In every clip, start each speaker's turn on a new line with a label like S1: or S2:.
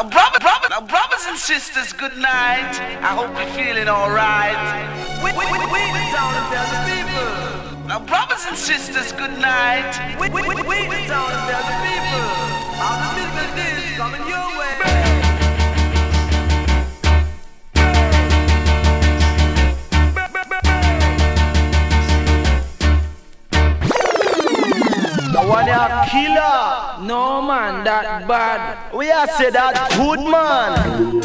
S1: Now, brother, brother, now, brothers and sisters, good night. I hope you're feeling alright. We, we, we, we the town and the people. Now, brothers and sisters, good night. We, we, we, we the town and the people. All the business is coming your
S2: one a killer.
S3: No man, that bad.
S2: We are say that good man.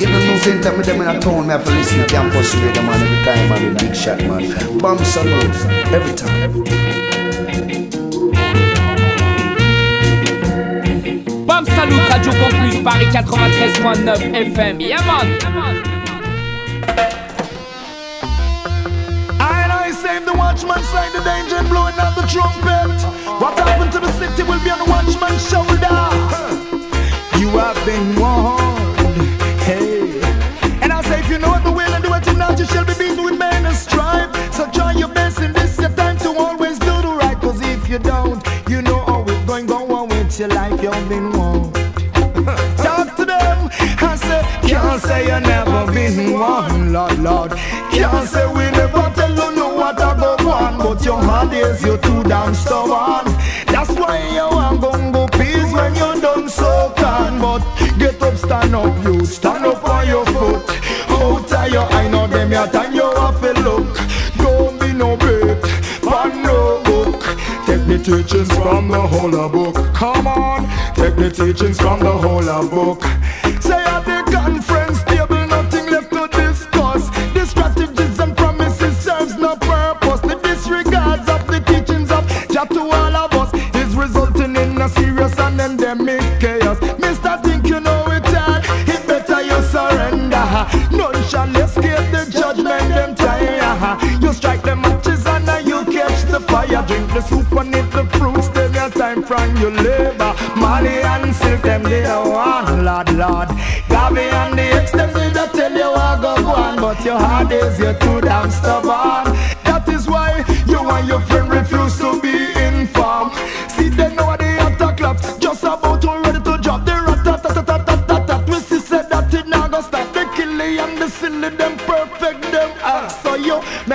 S4: Even no same time with them in a town, me have to listen to campus radio man every time, man, big shot man. Bomb salute, every time.
S5: Bam Salut Radio Campus Paris 93.9 FM. Yeah.
S6: I saying the watchman signed the danger and blowing out the trumpet. What happened to the city will be on the watchman's shoulder. You have been warned. Hey. And I say if you know the will and do you not, you shall be beaten with men and strife. So try your best in this your time to always do the right. Cause if you don't, you know how it's going go on with your life. You've been warned. Can't say you never been one, Lord, Lord. Can't say we never tell you know what I go on, but your hard days you're too damn stubborn. That's why you want gon' go peace when you done so can. But get up, stand up, you stand up on your foot. Out of your eye, know them your time you have to look. Don't be no bait, but no book. Take the teachings from the whole book. Come on, take the teachings from the whole book. A serious and endemic chaos. Mister, think you know it all? It better you surrender. None shall escape the judgment them time. You strike the matches and now you catch the fire. Drink the soup and eat the fruits. Then your time from your labor. Molly and silk them they want, Lord, Lord. Gabby and the extended they tell you I go go on, but your heart is you're too damn stubborn. That is why you and your friend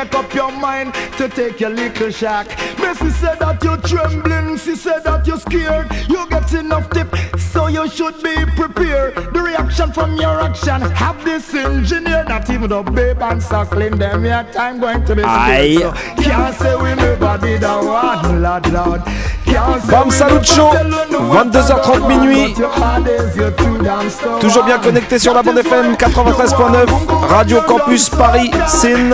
S6: make up your mind to take your little shock. Missy said that you're trembling, she said that you're scared. You get enough tip, so you should be prepared. The reaction from your action, have this engineer, not even the babe and suckling them. Your time going to be scared. So can't say we never did a one, lad, lad.
S7: Bam Salut Show,
S6: tell you no what
S7: 22h30 minuit. Toujours bien connecté sur la bande FM 93.9, Radio Campus Paris, Sin.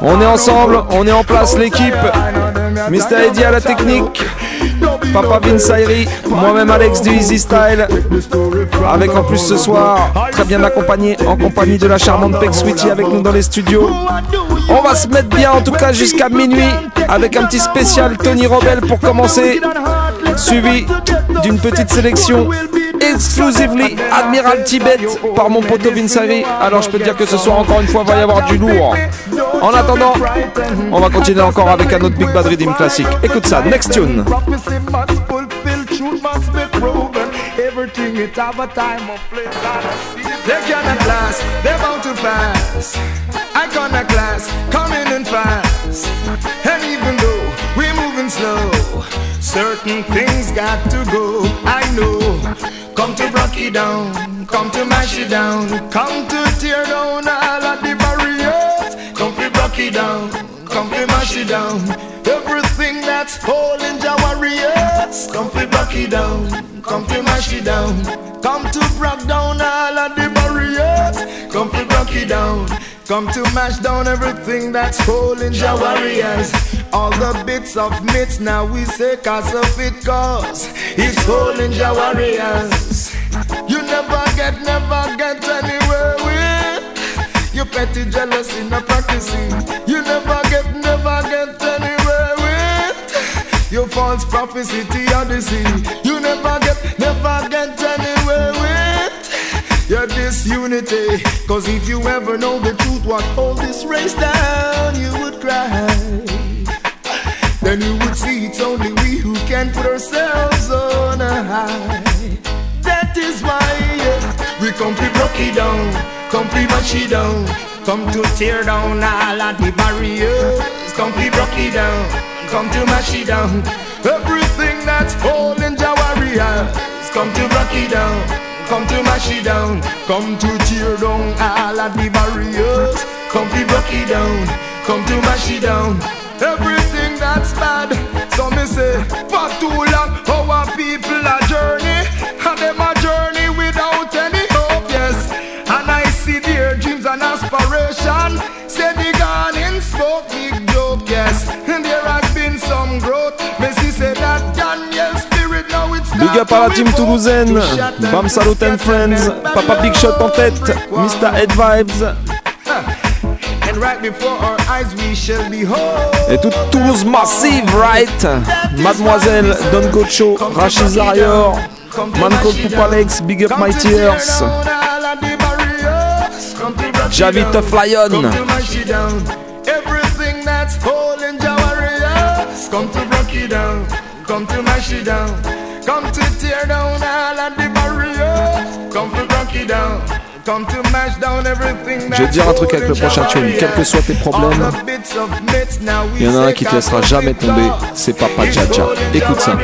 S7: On est ensemble, on est en place l'équipe. Mr. Eddy à la technique, Papa Vince moi-même Alex du Easy Style. Avec en plus ce soir, très bien accompagné, en compagnie de la charmante Peck Sweetie avec nous dans les studios. On va se mettre bien en tout cas jusqu'à minuit avec un petit spécial Tony Robel pour commencer, suivi d'une petite sélection exclusively Admiral Tibet par mon poteau Vinsari. Alors je peux te dire que ce soir encore une fois va y avoir du lourd. En attendant, on va continuer encore avec un autre Big Bad Rhythm classique. Écoute ça, next tune.
S6: Certain things got to go. I know. Come to rock it down, come to mash it down, come to tear down all of the barriers. Come to rock it down, come to mash it down. Everything that's holding your warriors. Come to rock it down, come to mash it down. Come to break down all of the barriers. Come to rock it down. Come to mash down everything that's holding your warriors. All the bits of myths now we say cause of it cause it's holding your warriors. You never get, never get anywhere with your petty jealousy, no practicing. You never get, never get anywhere with your false prophecy, theodicy. You never get, never get your disunity. Cause if you ever know the truth, what hold this race down, you would cry. Then you would see it's only we who can put ourselves on a high. That is why yeah. we come to break it down, come to mash it down, come to tear down all of the barriers. Come to break it down, come to mash it down. Everything that's holding Jawarias, come to break it down come to mash it down, come to tear down all of the barriers, come to break it down, come to mash it down. Everything that's bad, so me say, for too long, Big
S7: up à la team toulousaine. Bam Salut and Friends. Papa Big Shot en tête. Mr. Head Vibes.
S6: And right before our eyes we shall behold.
S7: Et tout Toulouse Massive, right? Mademoiselle, Don Gocho, Rachid Zarior, Man Called Poop Alex, Big Up My Tears, Javi Tough Lion.
S6: Come to mash it down. Everything that's holding. Come to break it down. Come to mash it down. Come to tear down all of the barriers. Come to break it down. Come to mash down everything
S7: Je vais te dire un truc avec le prochain tune, quels que soient tes problèmes, il y en a un qui te laissera jamais tomber, c'est Papa Jaja. Écoute ça.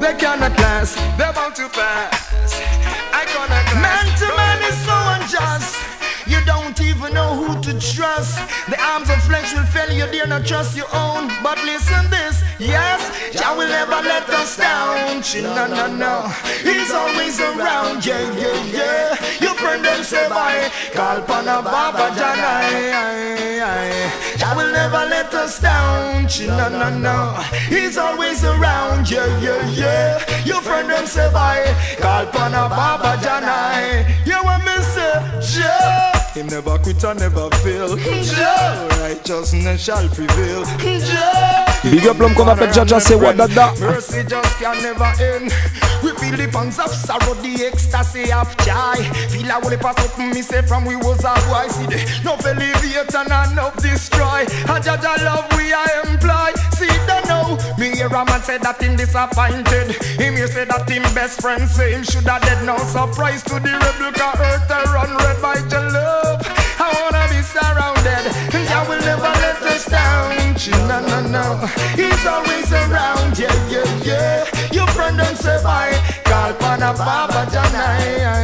S6: They cannot last, they're bound to pass. I cannot last. Even know who to trust. The arms of flesh will fail you, dare not trust your own. But listen this, yes, Jah will never let us down. No, no, no. He's always around, yeah, yeah, yeah. Your friend them say bye. Call Pana Baba Janai. Jah will never let us down. No, no, no. He's always around, yeah, yeah, yeah. Your friend them say bye. Call Pana Baba Janai. You want me say, Jah. Him never quit and never fail. Jah, righteousness shall prevail. Jah.
S7: Big up l'homme qu'on appelle Jaja, c'est Wadada.
S6: Mercy just can never end. We feel the pangs of sorrow, the ecstasy of joy. Feel a holy pass up me say from we was a boy. See the no elevate and enough destroy. And Jaja love we I employ. Hear a man say that him disappointed. Him here say that him best friend say him shoulda dead. No surprise to the rebel car earth a run red by your love. I wanna be surrounded. Jah will never let us down. No, no, no. He's always around. Yeah, yeah, yeah. Your friend them say bye. Call Pana Baba Janai.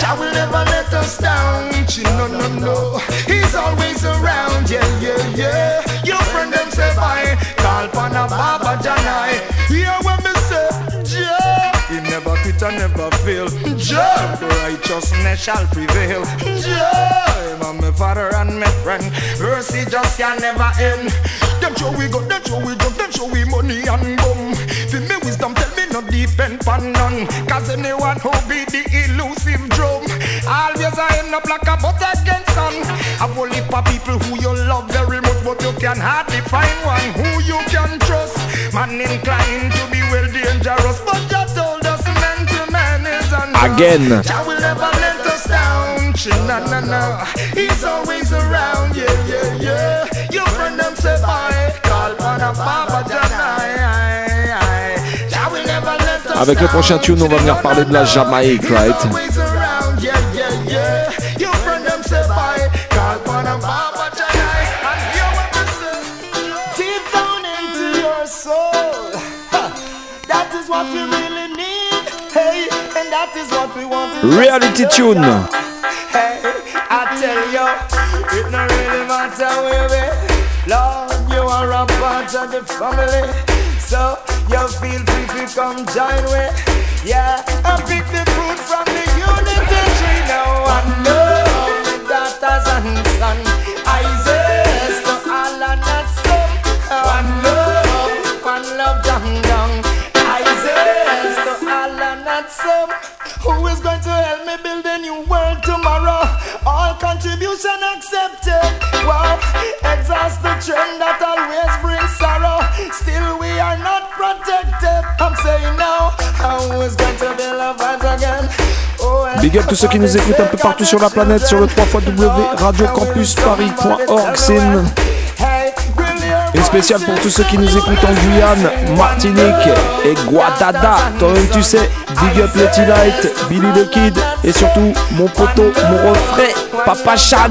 S6: Jah will never let us down. No, no, no. He's always around. Yeah, yeah, yeah. Your friend them say bye. Call Pana Baba Janai. Hear what me say? Jah. He never quit and never fail. Jah, righteousness shall prevail. Jah, I'm my father and my friend. Mercy just can never end. Them show we got, them show we jump, them show we money and bum. Feel me wisdom, tell me not depend on none. Cause anyone who be the elusive drum. Always I end up like a butt against sun. A whole heap of people who you love very can hardly find one who you can trust. Man inclined to be well dangerous, but just told us man to man is unjust.
S7: Again.
S6: Jah will never let us down. No, no, no. He's always around. Yeah, yeah, yeah. Your friend them say bye. Call Pana Baba Janai. Jah
S7: Avec le prochain tune, on va venir parler de la Jamaïque, right? Reality tune.
S6: Hey, I tell you, it no really matter where we Lord, you are a part of the family. So you feel free to come join with Yeah, I pick the fruit from the unity tree. Now I know daughters and son Isaac to all and not some me build a new world tomorrow? All contribution accepted. Wow, exhaust the trend that always brings sorrow. Still, we are not protected. I'm saying now, who is going to a vibes again? Oh,
S7: Big up tous ceux qui nous écoutent un peu partout sur la planète sur le 3 radiocampusparis.org. C'est une- Une spéciale pour tous ceux qui nous écoutent en Guyane, Martinique et Guadada. Toi-même tu sais, Big Up Letty Light, Billy the Kid et surtout mon poteau, mon refrain, Papa Chan.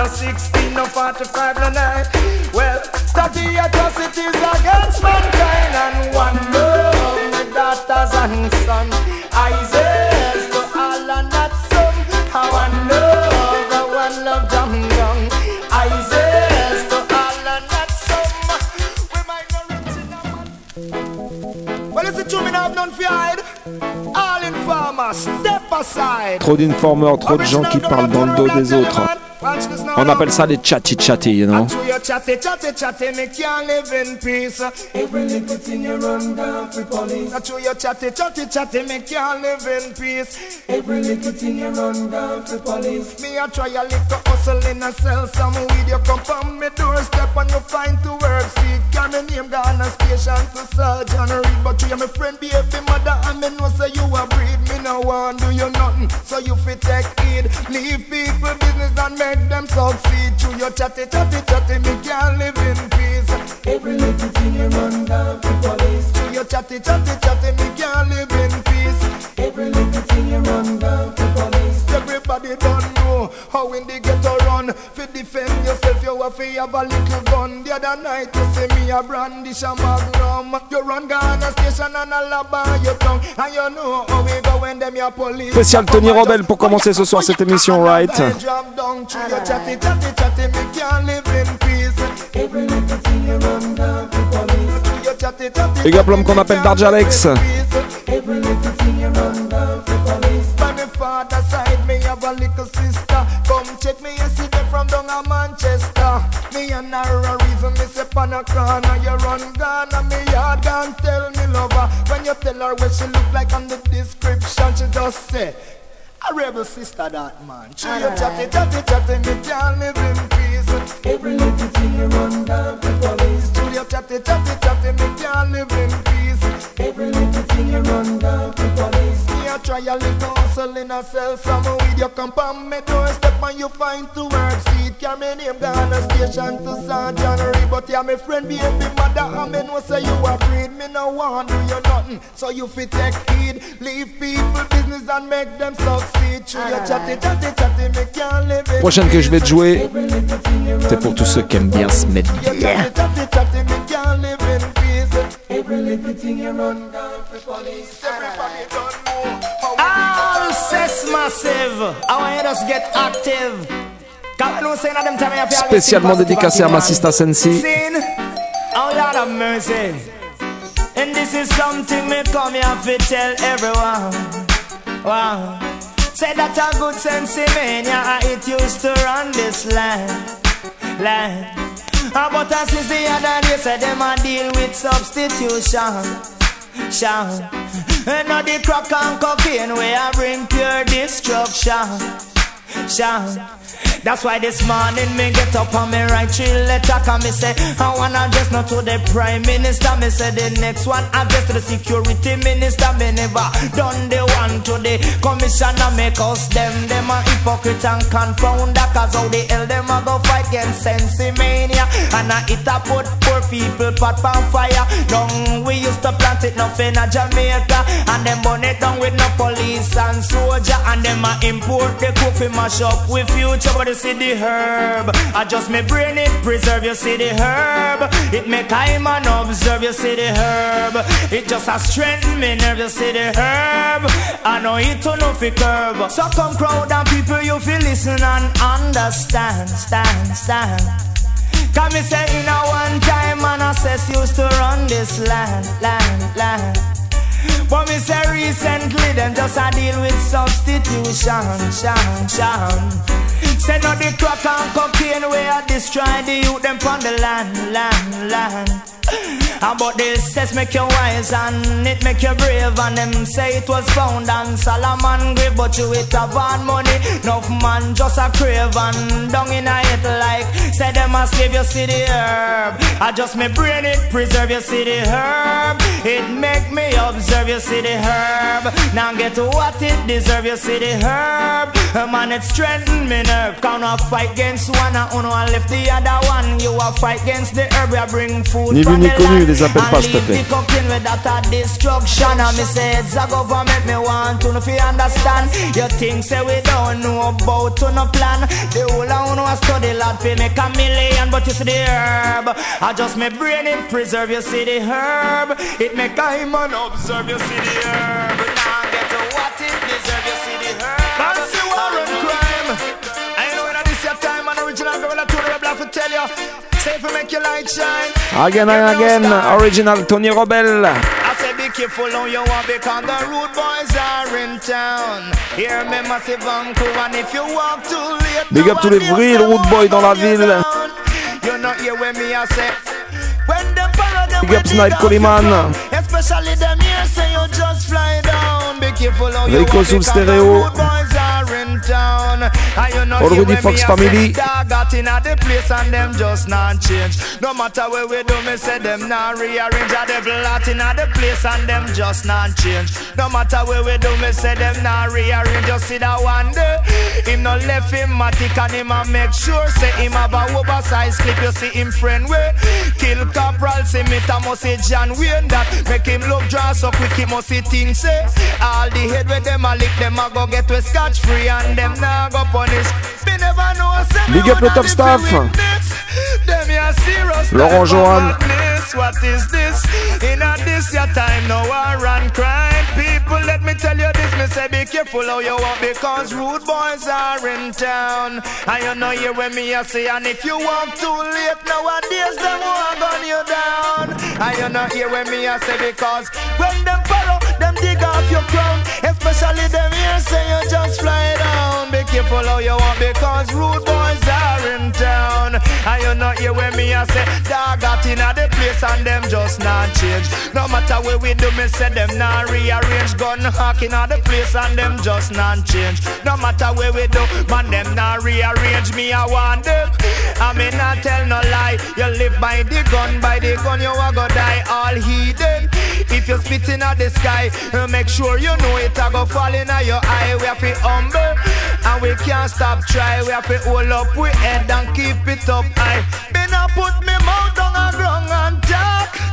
S6: no 16, no 45, no 9. Well, stop the atrocities against mankind and one love, my daughters and sons. Isaiah to all and not some. One love, one love, jam young. Isaiah to all and not some. We might not reach it to me now, none for hide. All informers, step aside.
S7: Trop d'informeurs, trop de gens qui parlent dans le dos des autres. On appelle ça les chatty chatty, you know.
S6: Through your chatty, chatty, chatty, me can't live in peace. Every little thing you run down for police. Through your chatty, chatty, chatty, me can't live in peace. Every little thing you run down for police. Me a try a little hustle in a sell some weed. You come from me doorstep and you find to work. See, carry me name down a station to Sergeant Reed. But you me friend, baby mother, and me know say you a breed. Me no want do you nothing, so you fit take heed. Leave people business and make them succeed. Through your chatty, chatty, chatty, me can't live in peace. Every little thing you run down to police. Through your chatty, chatty, chatty, me can't live in peace. Every little thing you run down to police. Everybody don't know how in the ghetto run. Fi defend yourself, you have to have a little gun. The other night you see me a brandish a magnum. You run Ghana station and a lab on your tongue. And you know how we go when them your police.
S7: Spécial Tony Rebel pour commencer ce soir cette émission, right? Up l'homme qu'on appelle Darj Alex.
S6: A little sister. Come check me yesterday from down a Manchester. Me and her a reason me say on a corner. You run Ghana, me yard gone tell me lover. When you tell her what she look like on the description, she just say. A rebel sister that man. True you chatty, chatty, chatty, me can't live in peace. Every little thing you run down to police. True you chatty, chatty, chatty, me can't live in peace. Every little thing you run down to police. Me a try a little hustle in a sell some weed. You come on me doorstep and you find to work. See it carry me name down a station to Sergeant Reed. But yeah, my friend baby mother and me know say you a breed? Me no want do you nothing, so you fit take heed. Leave people business and make them succeed. True you chatty, chatty, chatty, me can't live in
S7: Prochaine que je vais te jouer, c'est pour tous ceux qui aiment bien se mettre bien.
S6: Can't live in peace. Every little thing you run down for police. Everybody don't know how All cess massive. I want you to just get active. Cause no saying at them time you have to
S7: Spécialement dédicacé à ma
S6: man.
S7: sista Sensi.
S6: Oh Lord of mercy. And this is something me come here to tell everyone. Wow. Say that a good sense in mania, it used to run this land. Land. Ah, But uh, since the other day, say them a deal with substitution. Sean. And now the crack and cocaine, where I bring pure destruction. Sean. That's why this morning me get up and me write three letter Cause me say I wanna address not to the prime minister. Me say the next one address to the security minister. Me never done the one to the commissioner. Me cause them, them a hypocrite and confounder Cause how the hell them a go fight against sensimania And I it a put poor people pot on fire. Down we used to plant it nothing in Jamaica. And them burn it down with no police and soldier. And them a import the fi mash up with future But the herb. I just me brain it preserve your city herb. It make I man observe your city herb. It just a strengthen me nerve see the herb. I know it to no fi curb. So come crowd and people you feel listen and understand, stand, stand. Come me say in a one time man assess used to run this land, land, land. But me say recently them just a deal with substitution, shan, shan. Say no the crack and cocaine we a destroy the youth them from the land, land, land. About this? Says make you wise and it make you brave. And them say it was found on Solomon grave But you it have on money. Enough man just a crave and down in a it like Say them a slave your city herb. I just me brain it preserve your city herb. It make me observe your city herb. Now get to what it deserve your city herb. Man it strengthen me nerve. Can't fight against one and uno and left the other one. You a fight against the herb I bring food
S7: vu ni connu, les appelle pas s'il te plaît.
S6: destruction. And me say it's a government me want to know fi understand. You think say we don't know about to no plan. The whole of uno a study lad fi make a million But you see the herb. I just me brain it preserve you see the herb. It make a man observe you see the herb. Now get to what it deserve you see the herb. Fancy war and crime. I know that this your time and original gorilla to the black to tell you. Say if we make your light shine
S7: Again and again, original Tony Rebel.
S6: I said be careful how you want because the rude boys are in town. Hear me massive uncle and if you walk too late.
S7: Big up tous les vrais rude boys dans la ville.
S6: You not hear when me I say. When follow them
S7: Big up Snipe Coleman.
S6: Especially them here say you just fly down. Be careful how you
S7: Rico
S6: walk
S7: sul
S6: because
S7: stereo.
S6: the rude boys are in town. And you not
S7: All
S6: hear
S7: Fox family.
S6: got in at the place and them just not change. No matter where we do, me say them not rearrange. A devil out in at the place and them just not change. No matter where we do, me say them not rearrange. Just see that one day, him no left him matic and him a make sure say him have a oversized clip. You see him friend way kill Cabral, say me say John Wayne that make him look draw so quick he must see things say all the head with them a lick them a go get we scotch free and them nah go punish. Me never know say
S7: Big up
S6: woulda
S7: top staff.
S6: Them here serious
S7: Laurent Johan.
S6: What is this? In a this your time no war and crime. People let me tell you this. Me say be careful how you walk because rude boys are in town. And you know hear when me a say and if you walk too late nowadays them want gun you down. And you know hear when me a say because when them follow them dig off your crown. Especially them here say you just fly down. Be careful how you walk because rude boys are in town. And you know hear when me a say dog got in the place and them just not change. No matter where we do, me say them not rearrange. Gun hawk in the place and them just not change. No matter where we do, man them not rearrange. Me I want them. I may not tell no lie. You live by the gun, by the gun you a go die all hidden. If you spit in the sky, make sure you know it a go fall in your eye. We have to humble and we can't stop try. We have to hold up we head and keep it up high. Not put me mouth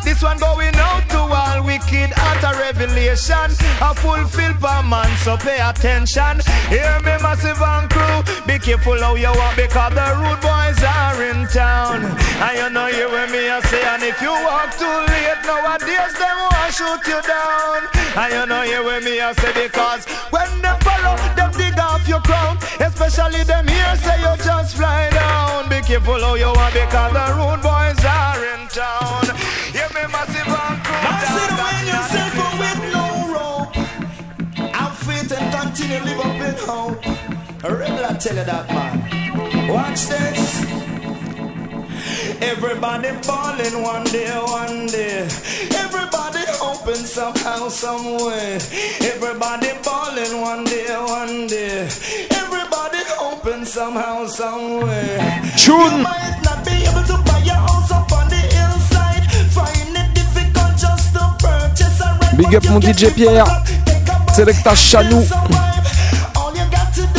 S6: This one going out to all wicked at a revelation. A fulfill per man, so pay attention. Hear me, massive and crew. Be careful how you walk because the rude boys are in town. And you know you when me I say, and if you walk too late nowadays, them want shoot you down. And you know you when me I say because when them follow, them dig off your crown. Especially them here say you just fly down. Be careful how you walk because the rude boys are in town. Hear me, massive and crew. Massive when yourself with no rope. Have faith and continue live up in hope. I tell you that, man. Watch this. Everybody falling one day, one day. Everybody hoping somehow, some way. Everybody falling one day, one day. Everybody hoping somehow, some way.
S7: Tune.
S6: You might not be able to buy your house up on the hillside. Find it difficult just to purchase a rent,
S7: Big
S6: but
S7: up
S6: you
S7: mon
S6: get
S7: DJ
S6: it
S7: Pierre.
S6: back. Take a bus
S7: Selecta Chanou.
S6: and survive. All you got to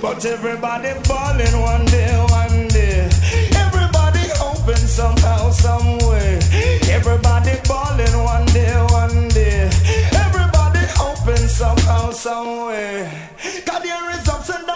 S6: but everybody falling one day, one day. Everybody hoping somehow, some way. Everybody falling one day, one day. Everybody hoping somehow, some way.
S7: God, there
S6: is ups and downs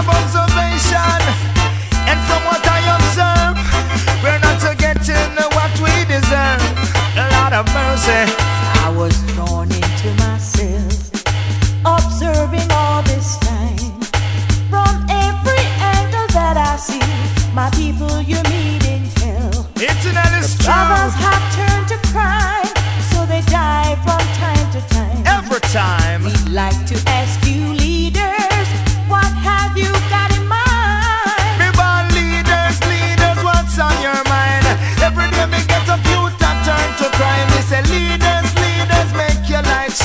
S6: of observation. And from what I observe, we're not getting what we deserve. A lot of mercy.
S8: I was drawn into myself, observing all this time. From every angle that I see, my people you're meeting hell.
S6: Internet
S8: have turned to crime, so they die from time to time.
S6: Every time.
S8: We like to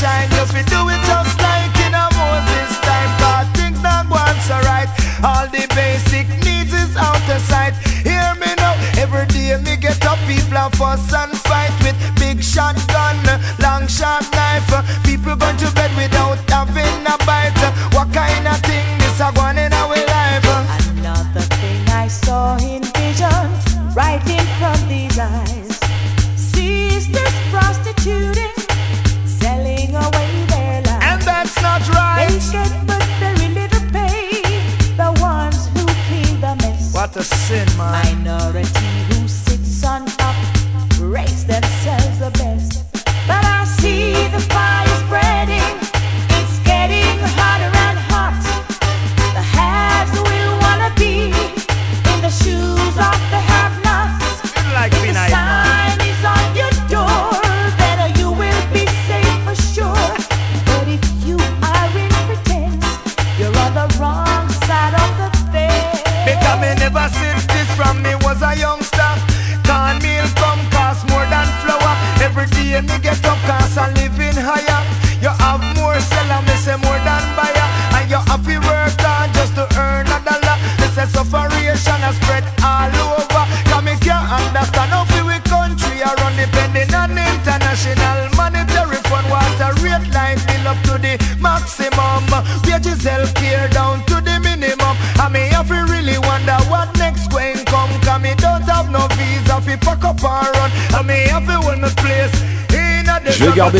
S8: time, you
S6: fi do it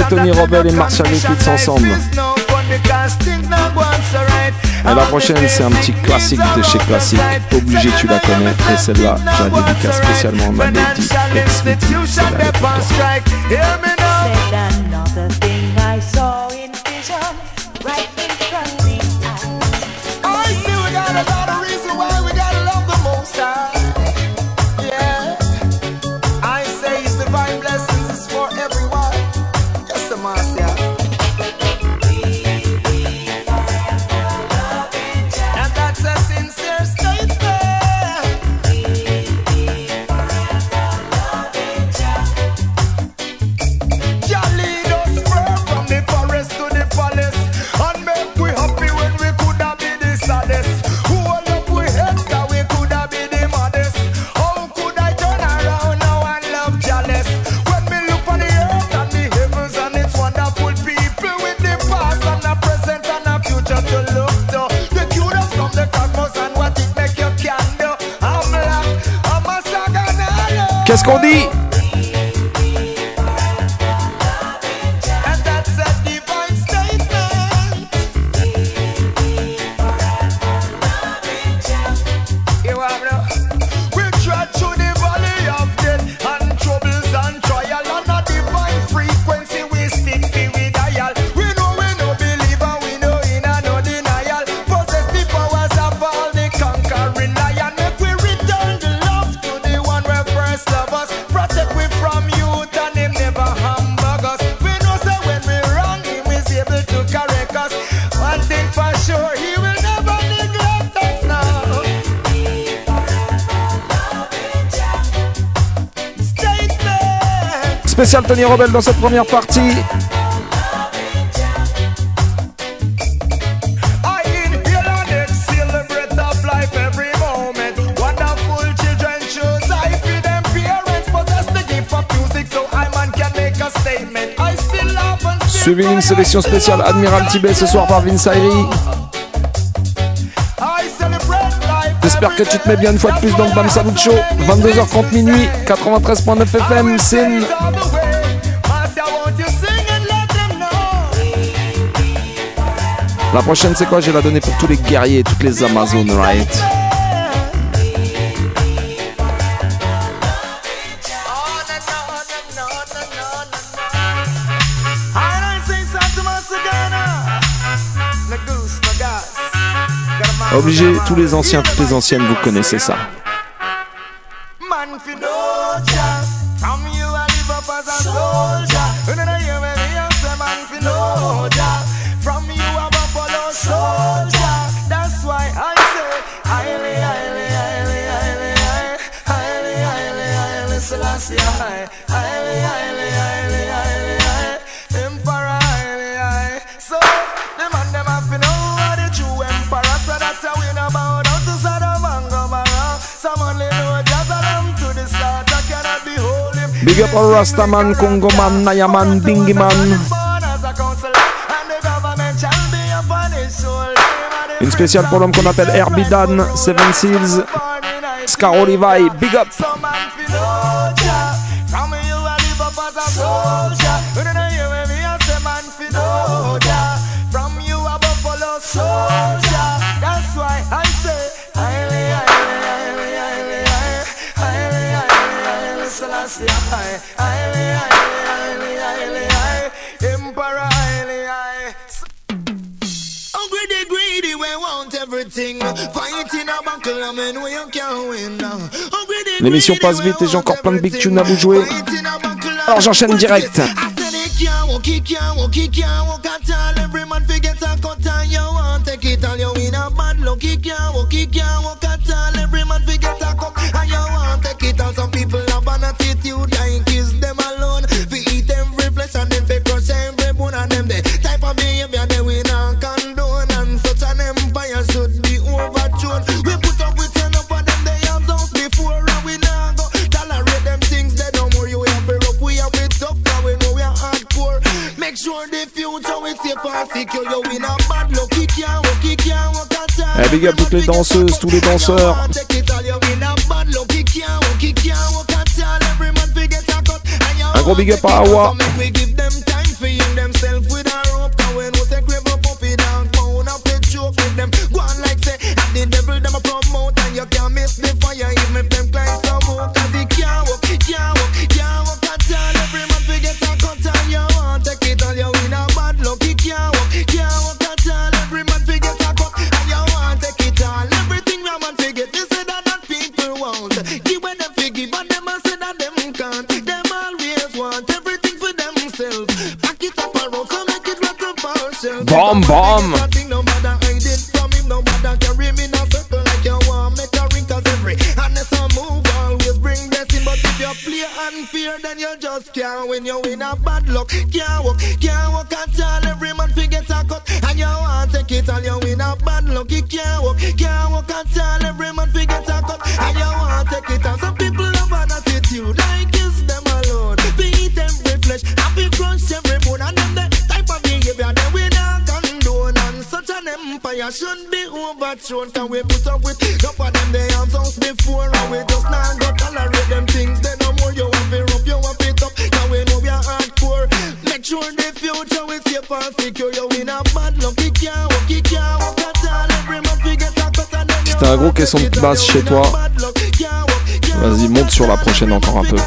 S7: Tony Robel et Martial Liquids ensemble. Et la prochaine, c'est un petit classique de chez Classique. Obligé, tu la connais. Et celle-là, je la dédicace spécialement à ma.
S6: escondí.
S7: Spécial Tony Rebel dans cette première partie.
S6: Suivi d'une sélection spéciale Admiral Tibet ce soir par Vince Ayri. J'espère que tu te mets bien une fois de plus dans le Bam Salut Show. 22h30 minuit, 93.9 FM, Sin. La prochaine, c'est quoi? J'ai la donnée pour tous les guerriers, toutes les Amazones, right? Obligé, tous les anciens, toutes les anciennes, vous connaissez ça. Rastaman, Congoman, Nayaman, Bingiman. Une spéciale pour l'homme qu'on appelle Herbie Dan, Seven Seals, Scarol Levi, big up. L'émission passe vite et j'ai encore plein de big tunes à vous jouer. Alors j'enchaîne direct. Big up toutes les danseuses, tous les danseurs. Un gros big up à Awa. Bomb bomb. Caisson de basse chez toi, vas-y, monte sur la prochaine encore un peu.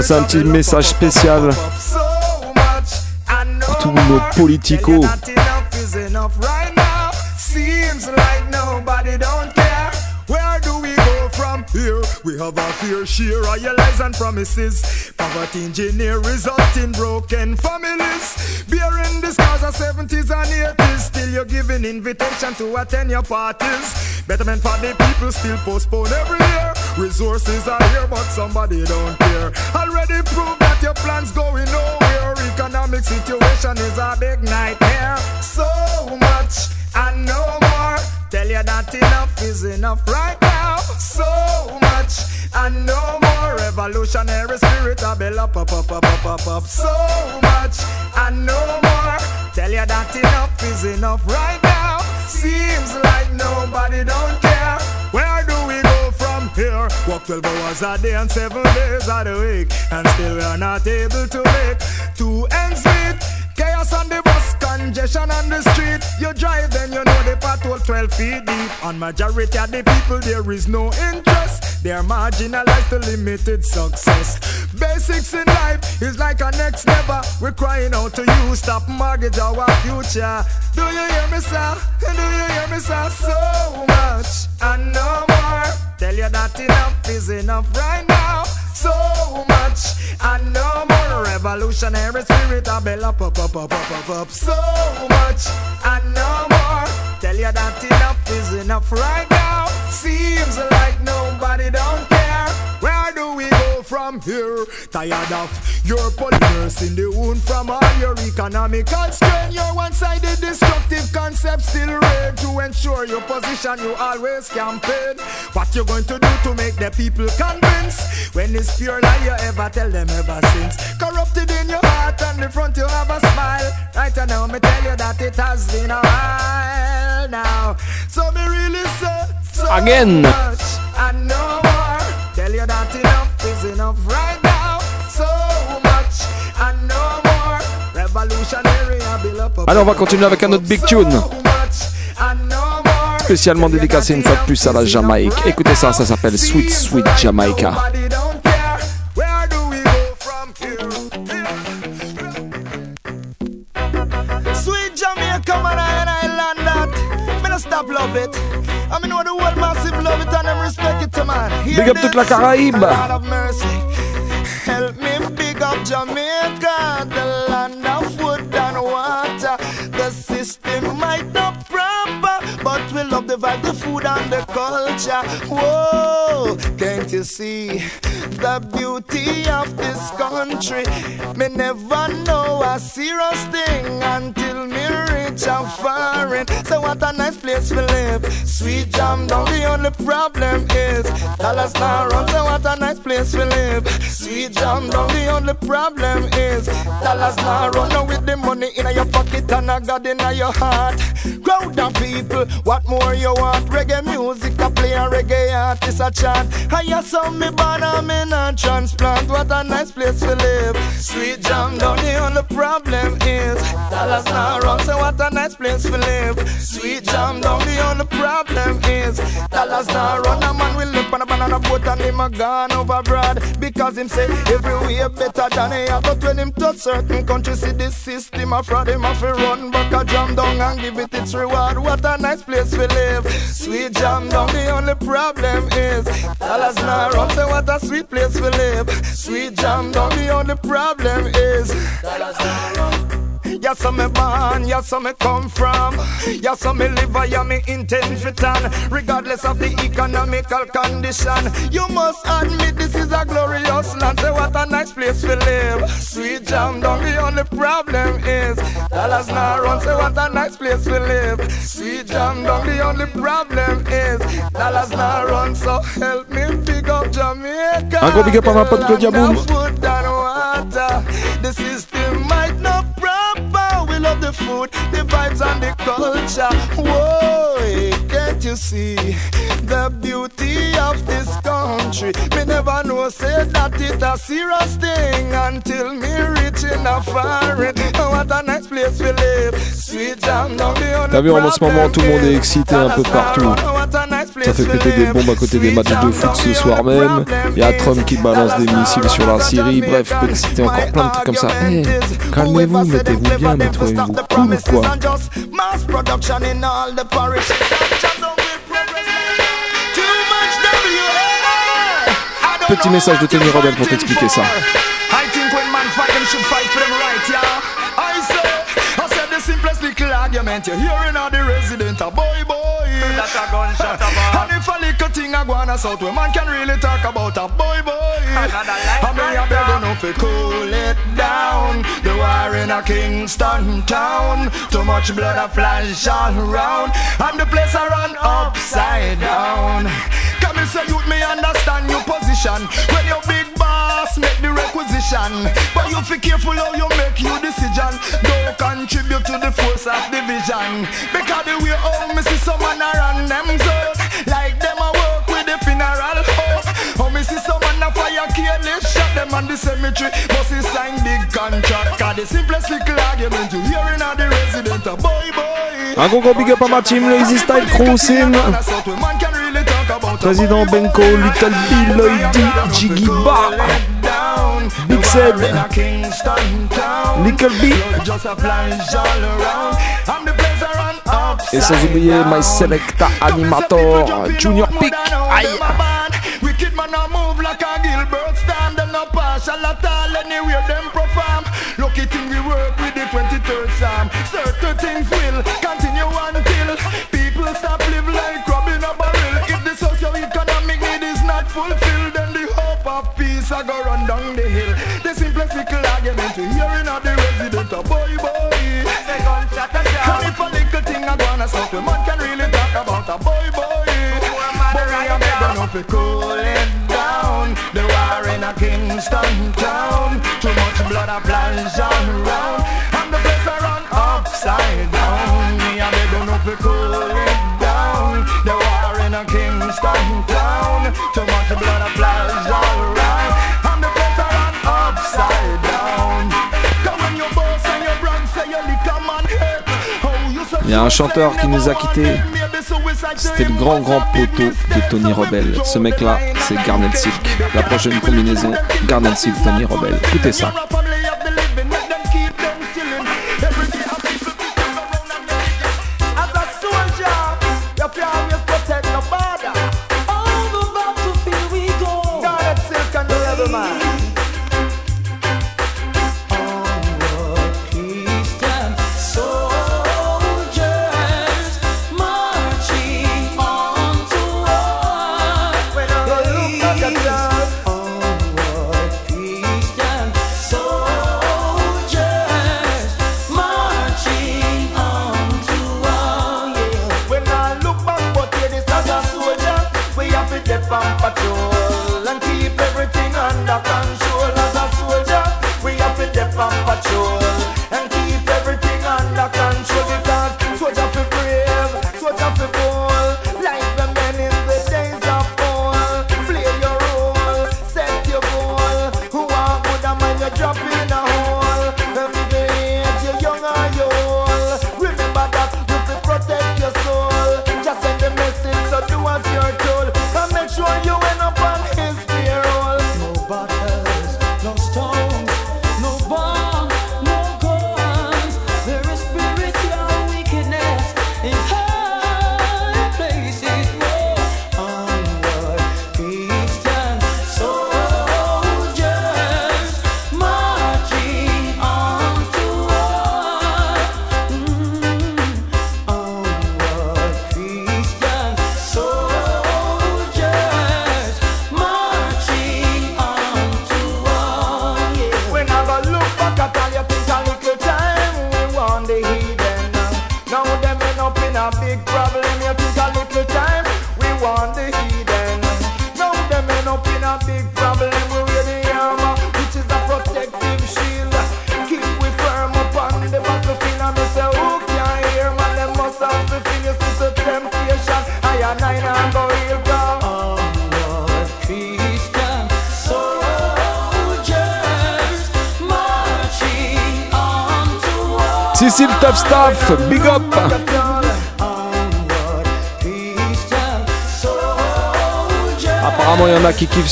S6: C'est un petit message spécial
S9: Where do we here? We have our fair share of your lies and promises. Poverty engineer result in broken families. Bearing the scars of 70s and 80s. Still you're giving invitation to attend your parties. Betterment for the people still postpone every year.
S6: Resources are here, but somebody don't care. Already proved that your plan's going nowhere. Economic situation is a big nightmare. So much and no more. Tell you that enough is enough right now. So much and no more. Revolutionary spirit, I build up, up, up, up, up, up, up. So much and no more. Tell you that enough is enough right now. Seems like nobody don't care. Where do here? Work 12 hours a day and 7 days of the week. And still we are not able to make two ends on the bus, congestion on the street. You drive, then you know the patrol 12 feet deep. On majority of the people, there is no interest. They are marginalized to limited success. Basics in life is like a next never. We're crying out to you, stop mortgage our future. Do you hear me, sir? Do you hear me, sir? So much and no more. Tell you that enough is enough right now. So much and no more revolutionary spirit. I bell up, up, up, up, up, up, up. So much and no more. Tell you that enough is enough right now. Seems like nobody don't care. Where do we from here? Tired of your polymers in the wound from all your economical strain. Your one-sided destructive concepts still reign to ensure your position. You always campaign. What you going to do to make the people convinced? When it's pure lie, you ever tell them ever since. Corrupted in your heart and the front you have a smile. Right now, me tell you that it has been a while now. So me really say so
S7: Again.
S6: much and no more. Tell you that enough is enough right now. So much and no more. Revolutionary, I build up
S7: Allez, on va continuer avec un autre big tune. Spécialement dédicacé une fois de plus à la Jamaïque. Écoutez ça, ça s'appelle Sweet Sweet Jamaica.
S6: Sweet Jamaica, man, I, I land that. Me no stop love it. I mean, know the world massive
S7: Big up toute la? Caraïbe.
S6: Help me big up Jamaica, the land of wood and water. The system might not we love the vibe, the food and the culture. Whoa, can't you see the beauty of this country? Me never know a serious thing until me reach a foreign. So what a nice place to live. Sweet jam down, the only problem is dollars not run. So what a nice place to live. Sweet jam down, the only problem is dollars not run. Now with the money in your pocket and a God in your heart. Crowd of people, what more you want? Reggae music, I play a reggae artist a chant. Hear some me born and me not transplant. What a nice place to live. Sweet jam down, the only problem is dollars not run. So what a nice place to live. Sweet jam down, the only problem is dollars not run. A man will live on a banana boat and him a gone over broad because him say everywhere better than he have. But when him touch certain countries, see this system a fraud. Him have to run back a jam down and give it its reward. What a nice place to live. Sweet jam down, the only problem is dollars not run. So what a sweet place we live. Sweet jam down, the only problem is dollars not run. Yes, so me born, yes, so me come from. Yes, so me live, I am me intent for. Regardless of the economical condition, you must admit this is a glorious land. Say what a nice place to live. Sweet jam down, the only problem is dollars not run. Say what a nice place to live. Sweet jam down, the only problem is dollars not run. So help me pick up Jamaica.
S7: Un gros big up à ma pote Claudia Boom.
S6: Food and. The love the food, the vibes and the culture. Whoa, can't you see the beauty of this country? Me never know say that it a serious thing until me reach in a foreign. What a nice place we live. Sweet jam down the only
S7: T'as vu, en ce moment, tout le monde est excité un peu partout.
S6: Place
S7: Ça fait péter des bombes à côté des matchs de foot ce soir même. Il y a Trump qui balance des missiles sur la Syrie. Bref, peut exciter encore plein de trucs comme ça. Eh, calmez-vous, mettez-vous bien, mettez-vous cool ou quoi. Petit message de Tony Rodel pour t'expliquer ça.
S6: Man should fight for them right, yeah. I say, I said the simplest little argument you're hearing of the resident, a boy, boy, And if a little thing a go on a south, where man can really talk about a boy boy. I mean, I beg enough to cool it down. The war in a Kingston town. Too much blood a flash all around. And the place I run upside down. Come and say youth, me understand your position. When requisition. But you feel careful how you make your decision. Don't contribute to the force of division. Because the way how me see some man around them so Like them a work with the funeral hope. How me see some man a fire careless shot them on the cemetery. But he sign big contract. Cause the simplest little argument you hearing of the resident a boy boy.
S10: Un gros gros big up à ma team, le Easy Style Crew Sim. Président Benko, Little Bill, Lloyd, Jiggy Bar, Zed, Little B. Et sans oublier My Selecta Animator, Junior Peak. Aïe.
S6: Wicked man a move like a Gilbert stand Them no partial at all anywhere them perform Lucky thing we work with the 23rd Psalm Certain things will continue until People stop live like crab a barrel If the socio-economic need is not fulfilled Then the hope peace a go run down the hill. The simplest little argument we hearing of the resident a boy boy. And if a little thing a go on a something man can really talk about a boy boy. But we a beg enough to cool it down. The war in a Kingston town. Too much blood a flash
S10: y a un chanteur qui nous a quittés. C'était le grand grand poteau de Tony Rebel. Ce mec-là, c'est Garnet Silk. La prochaine combinaison, Garnet Silk, Tony Rebel. Écoutez ça.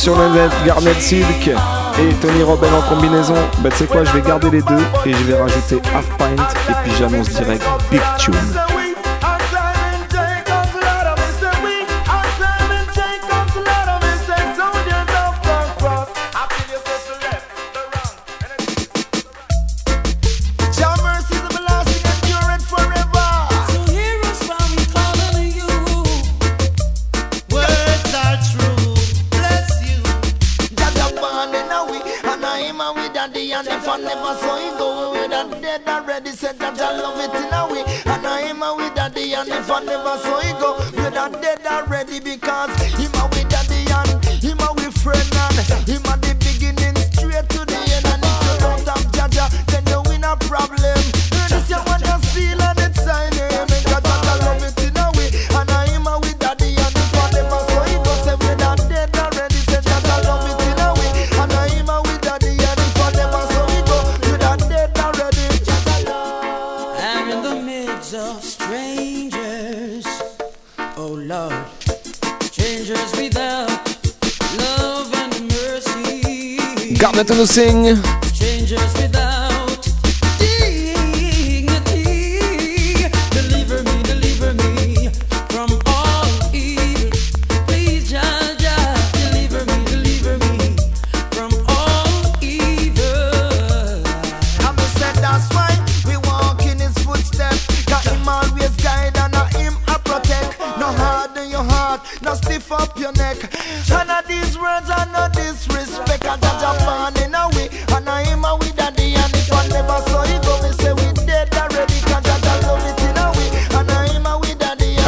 S10: Sur le net Garnet Silk et Tony Robin en combinaison. Bah, tu sais quoi, je vais garder les deux et je vais rajouter Half Pint et puis j'annonce direct Big Tune. Strangers without love and mercy.
S7: Garnet and Sing.
S10: Strangers without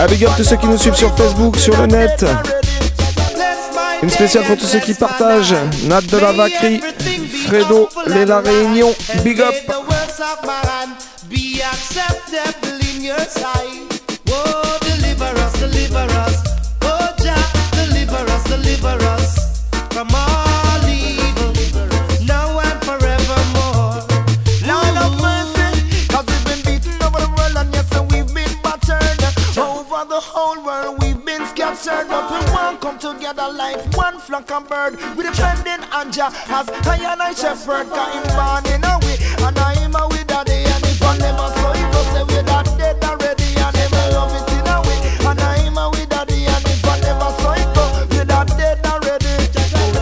S7: Ah, big up tous ceux qui nous suivent sur Facebook, sur le net. Une spéciale pour tous ceux qui partagent. Nat de la Vacry, Fredo, Léla Réunion, big up.
S11: We won't come together like one flock of bird. We depending on Jah as I and I shepherd, got him born in a way, and I am a with daddy, and if I never saw it, go say we're that dead already, and him love it in a way, and I am a with daddy, and if I never saw it, go we're that dead already.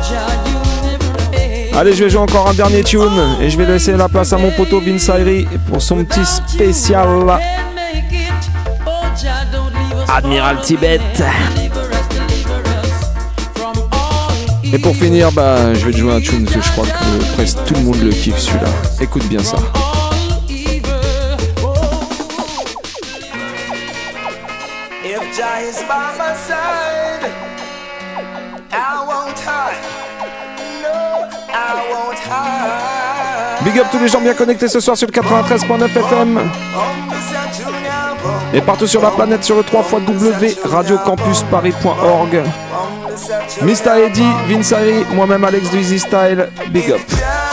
S10: Jah, you never fail.
S7: Allez, je vais jouer encore un dernier tune et je vais laisser la place à mon poteau Vince Ayri pour son petit spécial
S10: Can make
S7: Et pour finir, bah, je vais te jouer un tune que je crois que presque tout le monde le kiffe celui-là. Écoute bien ça. Big up tous les gens bien connectés ce soir sur le 93.9 FM et partout sur la planète sur le 3 W radiocampusparis.org.
S6: Mr.
S7: Eddie, Vince Ayri, moi-même Alex du Style, big up.
S6: Jah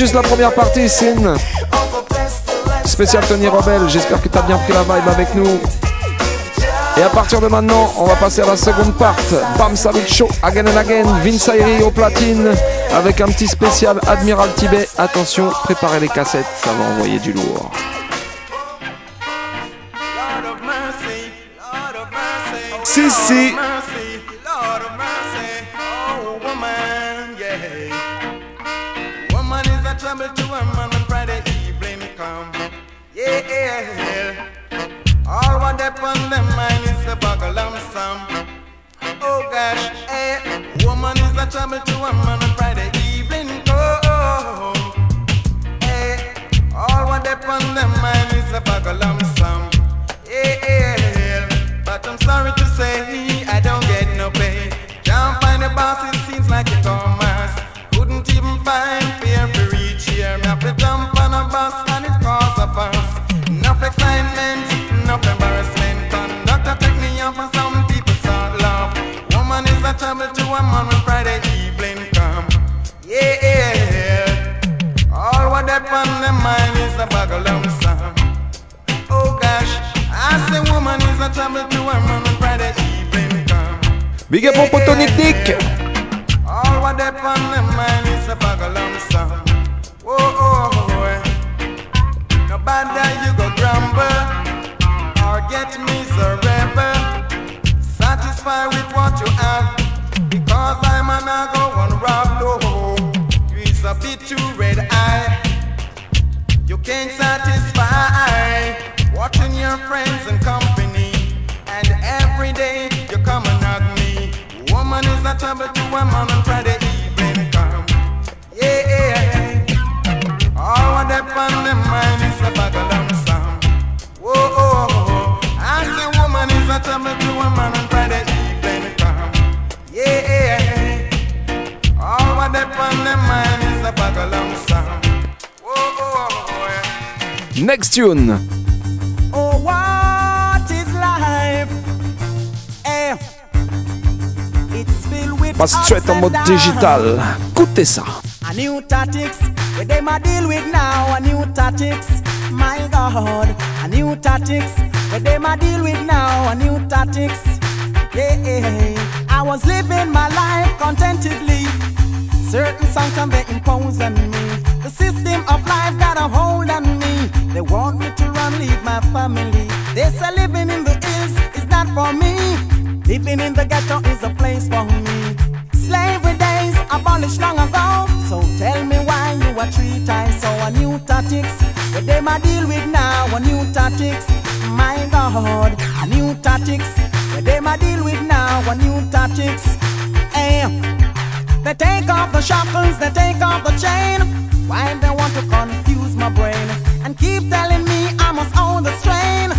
S7: juste la première partie, Sin. Spécial Tony Rebel, j'espère que t'as bien pris la vibe avec nous. Et à partir de maintenant, on va passer à la seconde part. Bam Salut Show, again and again, Vince au platine, avec un petit spécial Admiral Tibet. Attention, préparez les cassettes, ça va envoyer du lourd. Si, si. Next tune.
S12: Oh, what is life? Eh, it's filled with
S7: Passe straight en mode digital. Écoutez ça.
S12: A new tactics, where them a deal with now. A new tactics, my God. A new tactics, where them a deal with now. A new tactics, yeah. I was living my life contentedly. Certain songs come they impose on me. The system of life got a hold on me. They want me to run, leave my family. They say living in the hills is not for me. Living in the ghetto is a place for me. Slavery days abolished long ago. So tell me why you are three times so a new tactics. What them a deal with now, a new tactics. My God, a new tactics. What them a deal with now, a new tactics. Hey, they take off the shackles, they take off the chain. Why they want to confuse my brain me I the strain?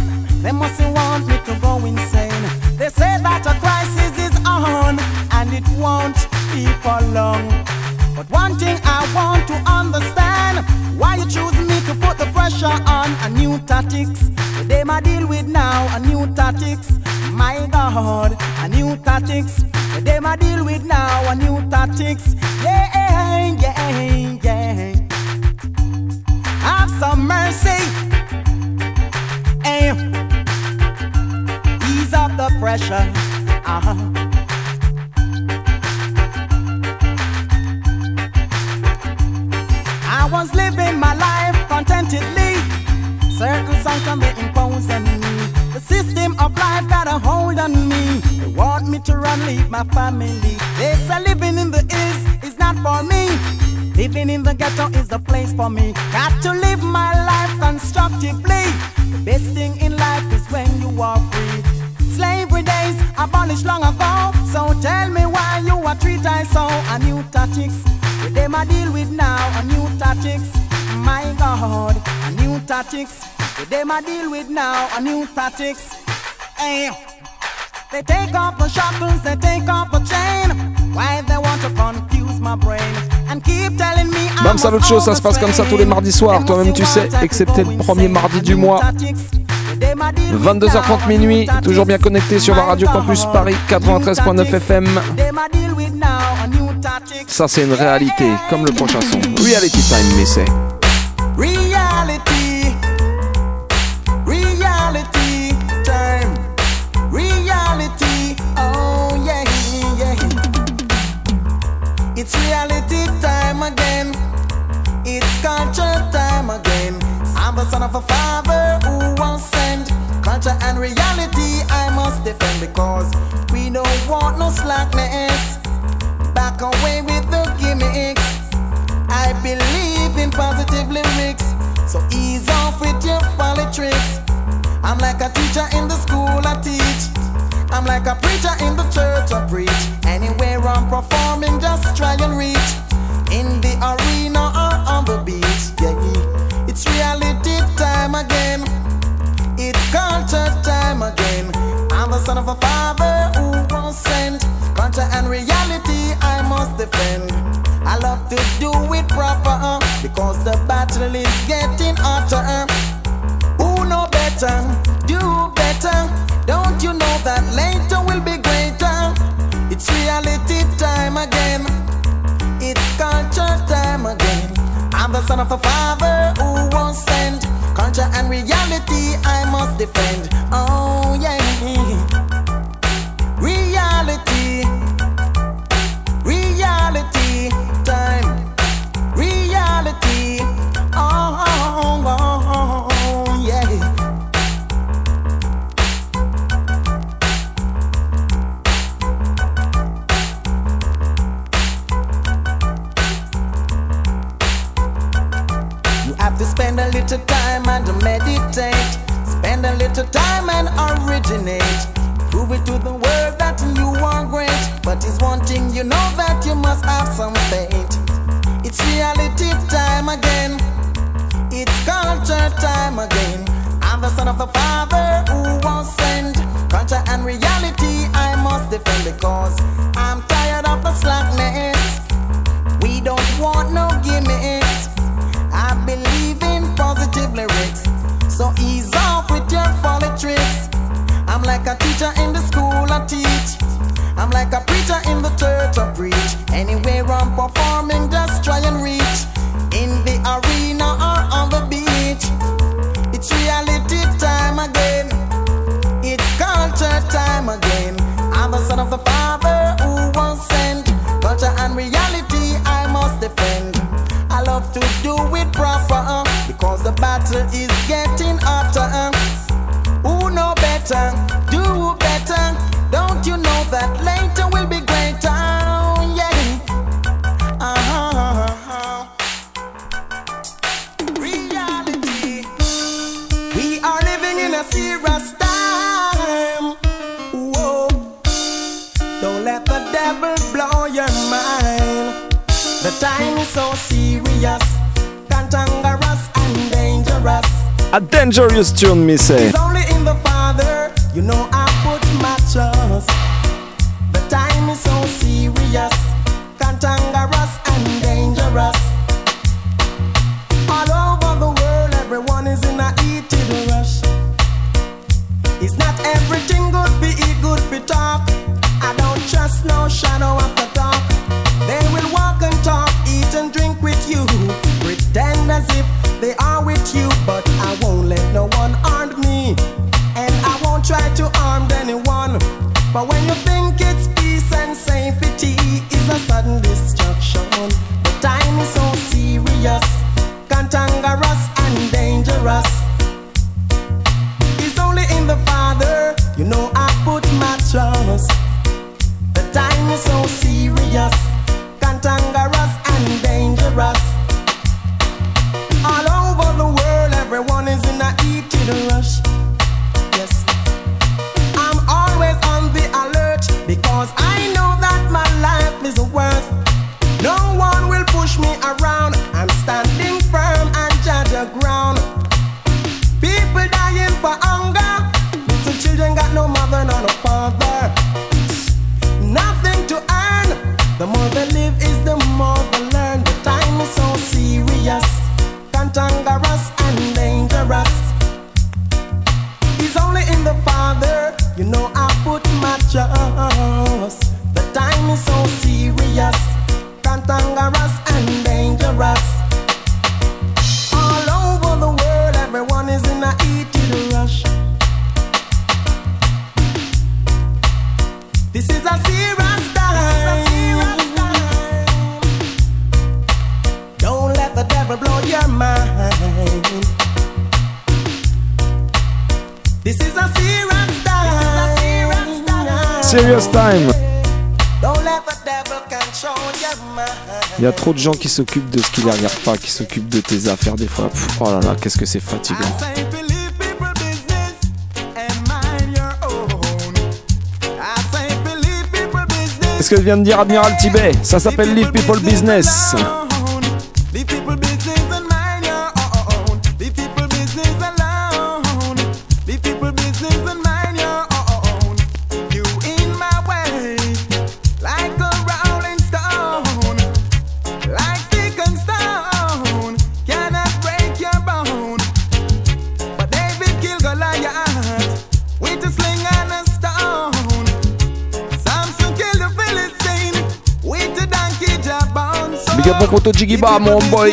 S12: They must want me to go insane. They say that a crisis is on and it won't be for long. But one thing I want to understand why you choose me to put the pressure on a new tactics. They might deal with now a new tactics. My God, a new tactics. They might deal with now a new tactics. Yeah, yeah, yeah. Have some mercy. Uh-huh. I was living my life contentedly. Certain songs imposed on me. The system of life got a hold on me. They want me to run, leave my family. They say living in the hills is not for me. Living in the ghetto is the place for me. Got to live my life constructively. The best thing in life is when you are free. Slavery days abolished long ago. So tell me why you are treated so a new tactics. With them I deal with now a new tactics. My God, a new tactics. With them I deal with now a new tactics. Hey, they take off the shackles, they take off the chain. Why they want to confuse my brain? And keep telling me I
S7: Bam Salut Show,
S12: own
S7: ça se passe comme ça tous les mardis soirs, toi-même tu sais, excepté le premier mardi du mois. 22h30 minuit, toujours bien connecté sur la radio Campus Paris 93.9 FM. Ça c'est une réalité, comme le prochain son. Reality Time, mais c'est.
S12: Reality, reality time, reality, oh yeah. It's reality time again, it's culture time again. I'm the son of a father and reality I must defend because we don't want no slackness. Back away with the gimmicks. I believe in positive lyrics, so ease off with your politics.
S13: I'm like a teacher in the school I teach. I'm like a preacher in the church I preach. Anywhere I'm performing, just try and reach in the arena. son of a father who was sent. Culture and reality I must defend. I love to do it proper uh, because the battle is getting hotter. Uh. Who know better? Do better. Don't you know that later will be greater? It's reality time again. It's culture time again. I'm the son of a father who was sent. Culture and reality I must defend. Oh, yeah. fortunate. Prove it to the world that you are great. But it's one thing you know that you must have some faith. It's reality time again. It's culture time again. I'm the son of the father who was sent. Culture and reality I must defend because I'm tired of the slackness. preacher in the church I preach. Anywhere I'm performing. Dangerous
S12: tune, missy. trop de gens qui s'occupent de ce qui les regarde pas, qui s'occupent de tes affaires des fois. Oh là là, qu'est-ce que c'est fatigant.
S13: Qu'est-ce
S12: que vient de dire Admiral Tibet? Ça s'appelle
S13: Leave People Business.
S12: Puto Digba, mon boy.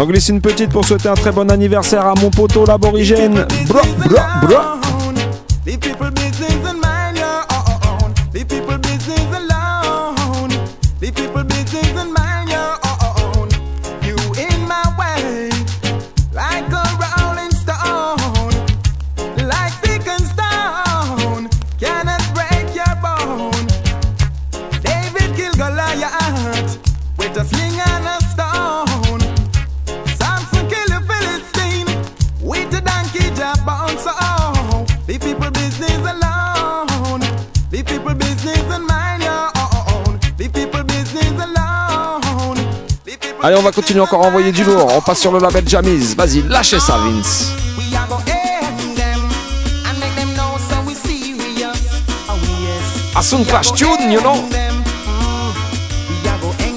S12: J'en glisse une petite pour souhaiter un très bon anniversaire à mon poteau l'aborigène. on va continuer encore à envoyer du lourd. On passe sur le label Jamiz. Vas-y, lâchez ça, Vince. Asun Clash Tune, you know.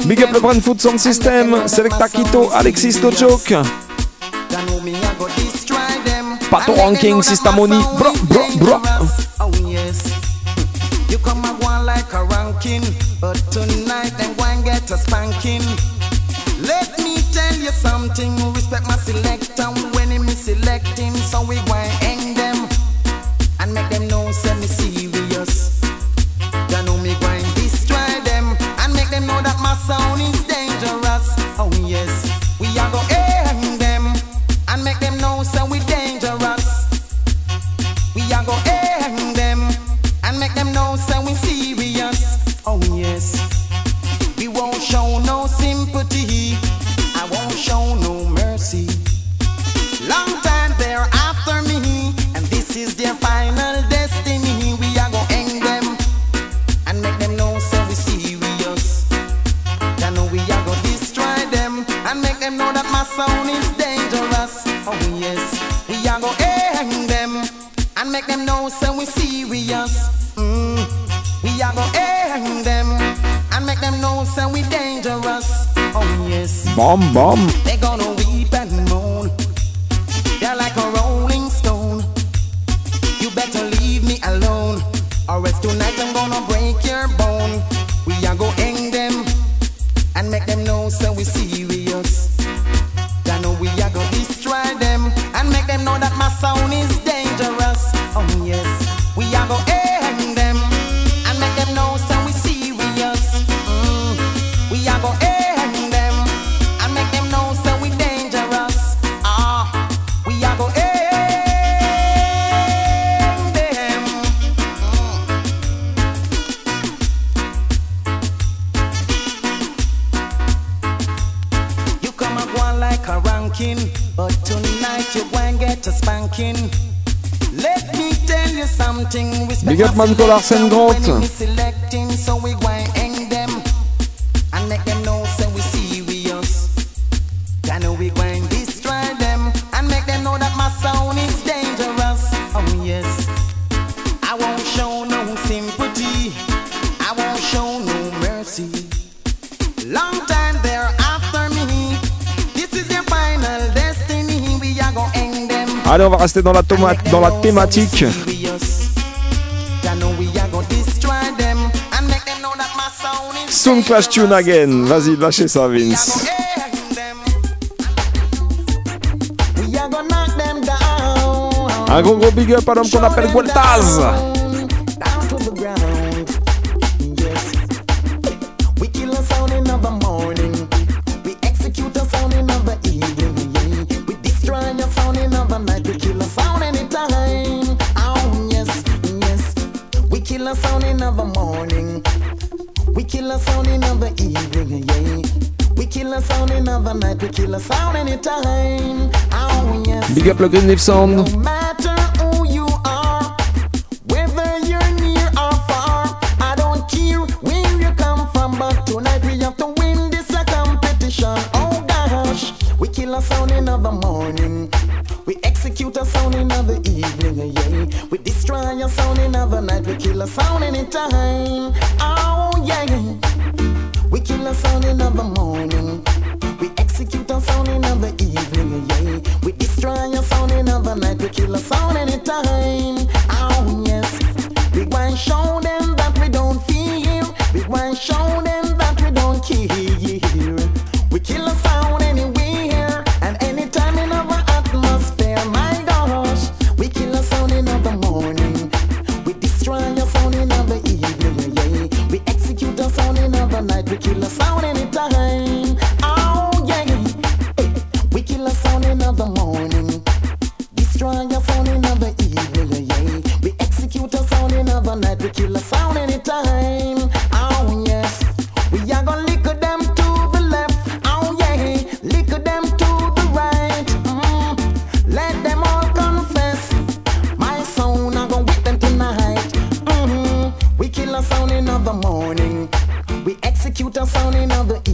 S12: Big up le brand food sound system. Selecta Quito, Alexis
S13: Dojoke.
S12: Pato Ranking,
S13: Sistamoni.
S12: Bro, bro, bro.
S13: You come and like a ranking, but tonight them go get a spanking. something, respect my selector. like a ranking, but tonight you won't get a spanking. Let me tell you something.
S12: Big up
S13: Arsène Grotte. Allez, on va rester dans la, tomate, dans la thématique. Soon Clash Tune Again. Vas-y, lâchez ça, Vince. Un gros gros big up à l'homme qu'on appelle Gueltaz. Big up le Green Leaf Sound.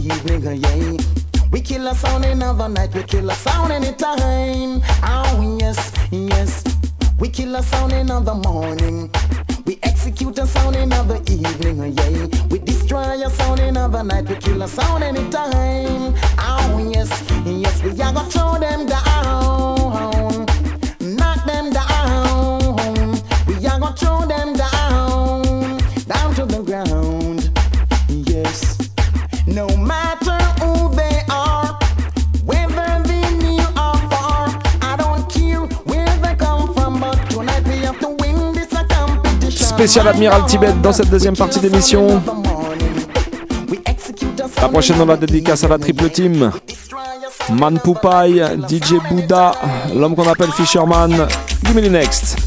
S7: Steve, nigga, yeah. We kill a sound another night, we kill a sound anytime. Oh, ah, yes, yes. We kill a sound another morning. We execute a sound another evening, yeah. We destroy a sound another night, we kill a sound anytime. Oh, ah, yes, yes. We are gonna throw them down. Knock them down. We are gonna throw them down.
S13: spécial Admiral Tibet dans cette deuxième partie d'émission. La prochaine, on la dédicace à la triple team. Man Poupai, DJ Bouddha, l'homme qu'on appelle Fisherman, du Next.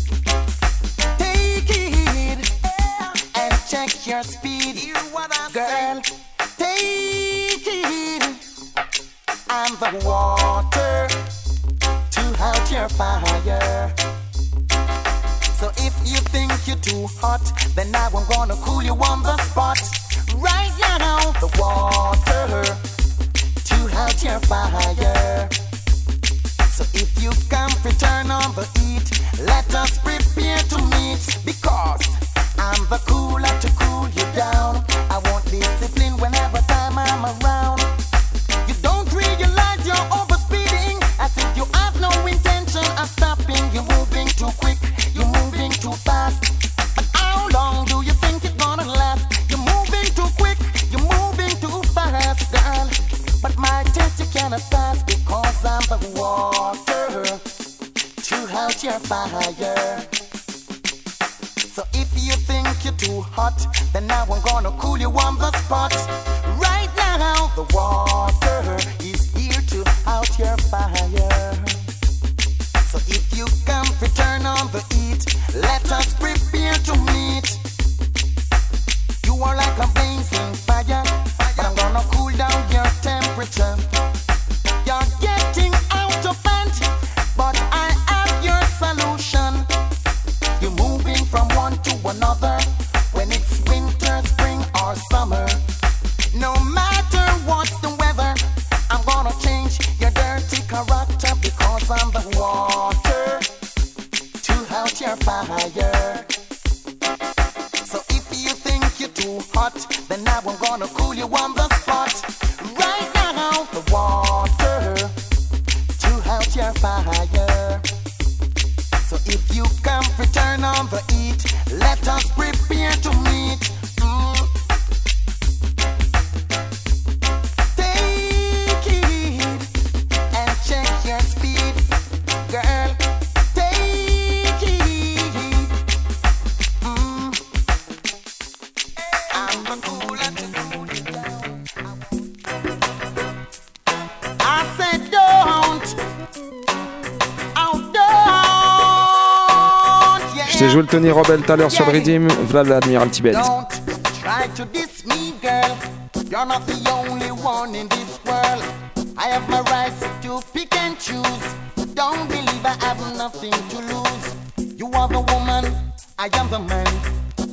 S7: Tony Rebel tout à l'heure sur le Redeem, l'Admiral Tibet.
S13: Try to diss me, girl. You're not the only one in this world. I have my rights to pick and choose. Don't believe I have nothing to lose. You are the woman, I am the man.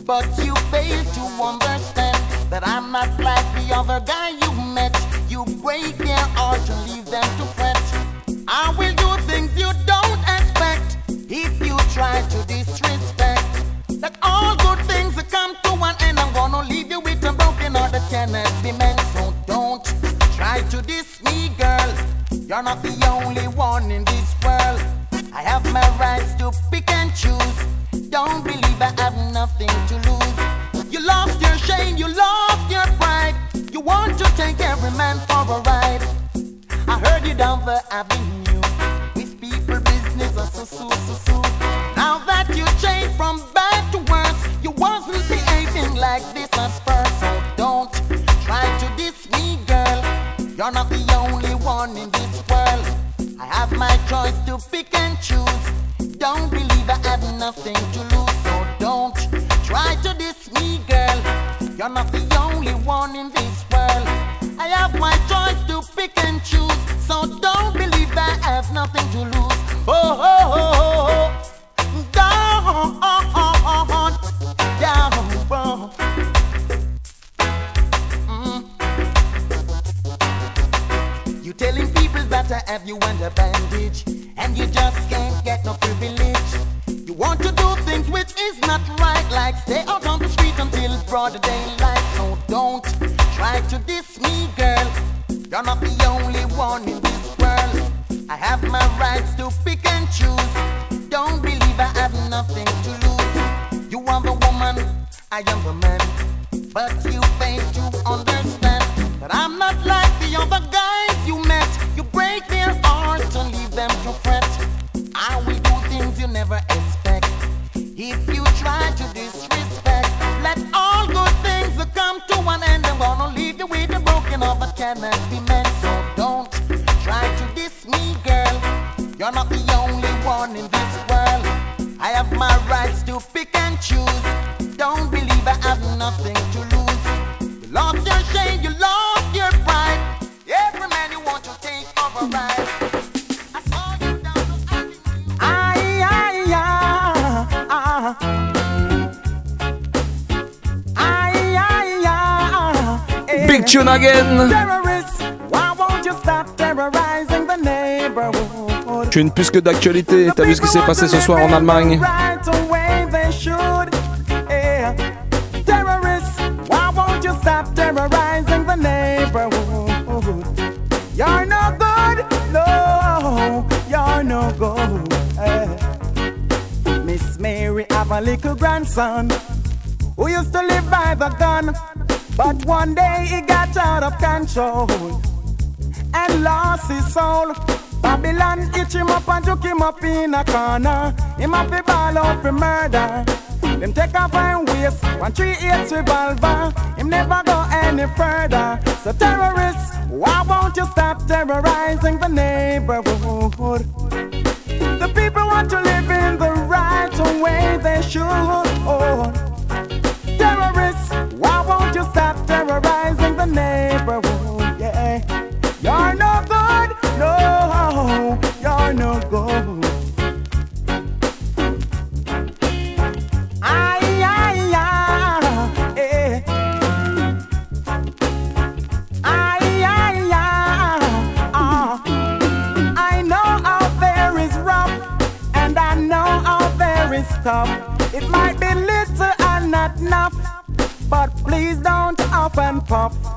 S13: But you fail to understand that I'm not like the other guy you met. You break their heart and leave them to fret. I will do things you don't expect if you try to disrespect. Be mended. So don't try to diss me, girl. You're not the only one in this world. I have my rights to pick and choose. Don't believe I have nothing to lose. You lost your shame, you lost your pride. You want to take every man for a ride. I heard you down the avenue with people business or so so nothing to lose. You're not the only one in this world. I have my rights to pick and choose.
S7: Tune again
S13: Terrorists, why won't you stop terrorizing the neighborhood?
S7: Tune plus que d'actualité, t'as vu ce qui s'est passé ce soir en Allemagne
S13: Right away they should. Yeah. Terrorists, why won't you stop terrorizing the neighborhood? You're no good, no, you're no good. Miss Mary I have a little grandson who used to live by the gun, but one day he got out of control and lost his soul. Babylon itch him up and took him up in a corner. Him up the ball out for murder. Them take off and waste one three eight revolver. Him never go any further. So terrorists, why won't you stop terrorizing the neighborhood? The people want to live in the right way they should. Oh. Terrorists, won't you stop terrorizing the neighborhood? Yeah. You're no good, no, you're no good.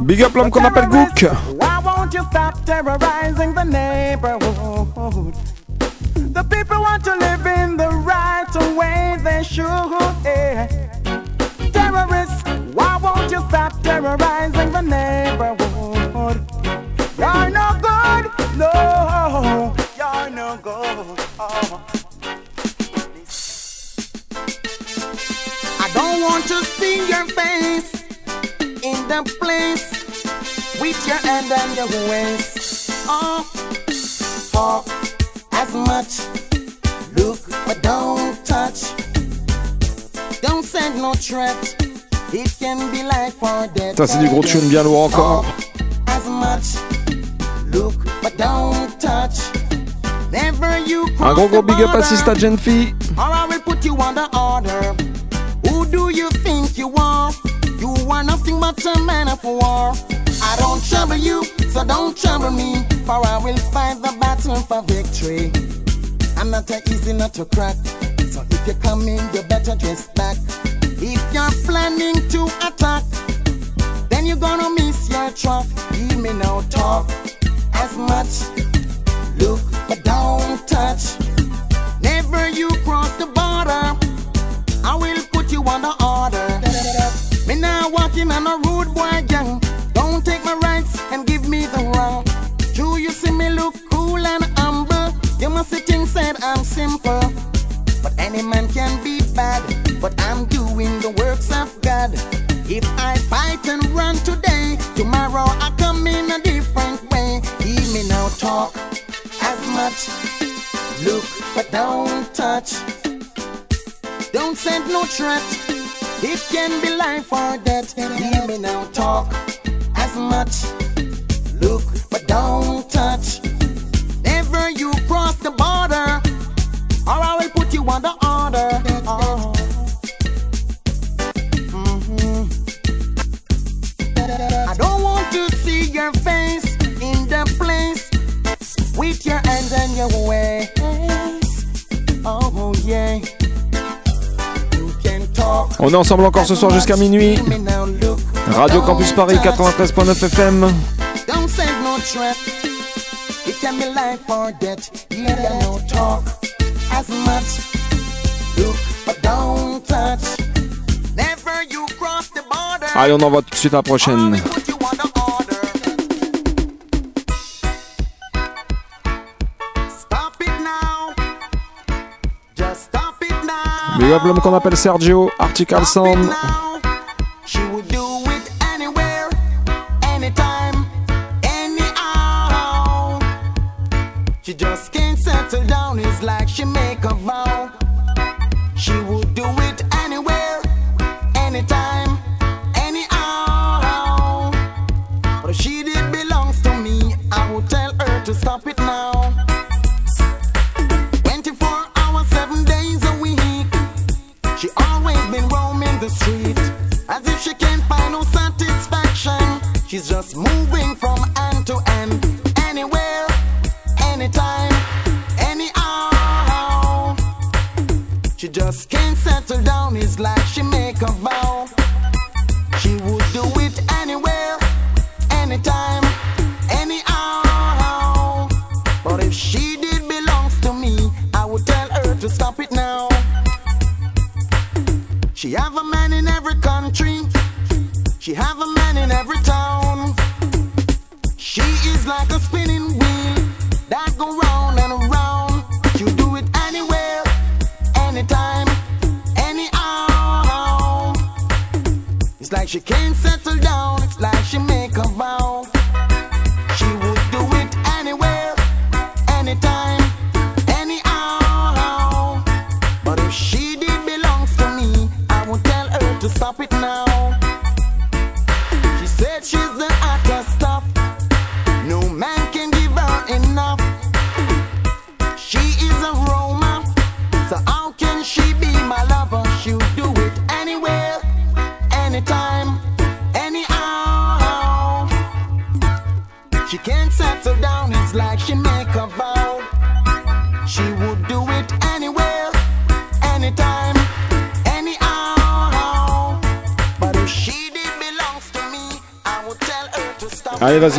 S7: Big up l'homme qu'on appelle Gook
S13: Why won't you stop terrorizing the neighborhood? The people want to live in the right way they should. Yeah. Terrorists, why won't you stop terrorizing the neighborhood. You're no good, no, you're no good. Oh. I don't want to see your face the place with your hand on your waist. Oh, talk as much, look but don't touch. Don't send no threat. It can be life or death.
S7: Ça, c'est du gros tune bien lourd encore.
S13: Oh, as much, look but don't touch. Never you
S7: Un gros gros big up à Sista Genfi.
S13: or I will put you under order. Are nothing but a man of war. I don't trouble you, so don't trouble me, for I will fight the battle for victory. I'm not a easy nut to crack, so if you come in, you better dress back. If you're planning to attack, then you're gonna miss your truck. Give me no talk as much. Look, but don't touch. Never you cross the border. I will put you under order. Walking on a rude boy gang. Don't take my rights and give me the wrong. Do you see me look cool and humble? You must see things said I'm simple. But any man can be bad. But I'm doing the works of God. If I fight and run today, tomorrow I come in a different way. Hear me now talk as much. Look, but don't touch. Don't send no threat. It can be life or death. Hear me now talk as much. Look, but don't touch. Never you cross the border, or I will put you under order. Oh. Mhm. I don't want to see your face in the place with your hands and your waist. Oh yeah.
S7: On est ensemble encore ce soir jusqu'à minuit. Radio Campus Paris 93.9 FM. Allez, on envoie tout de suite la prochaine. Big up l'homme qu'on appelle Sergio, Article Sound.
S13: now. She would do it anywhere, anytime, anyhow. She just can't settle down. It's like she make a vow. She would do it anywhere, anytime, anyhow. But if she did belongs to me, I would tell her to stop it now.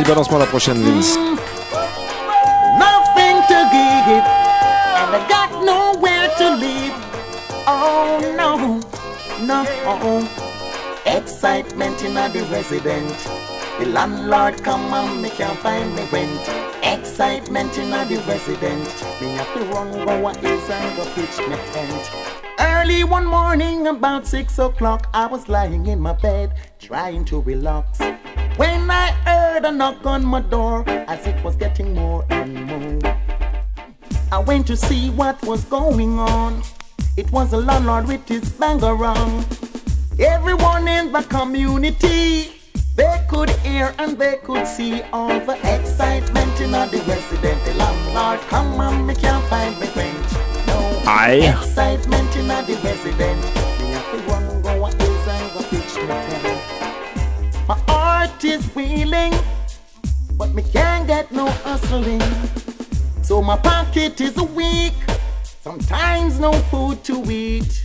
S7: Allez, vas-y, la prochaine, Vince.
S13: Nothing to give, and I got nowhere to live. Oh no, no. Excitement in the resident. The landlord come and me can't find me rent. Excitement in the resident. Me have to run go pitch me tent. Early one morning, about six o'clock, I was lying in my bed trying to relax. I heard a knock on my door, as it was getting more and more. I went to see what was going on. It was a landlord with his bang around. Everyone in the community, they could hear and they could see all the excitement in the resident. The landlord, come on, me can't find me rent. No
S7: Aye.
S13: excitement in the resident. Me can't get no hustling. So my pocket is weak. Sometimes no food to eat.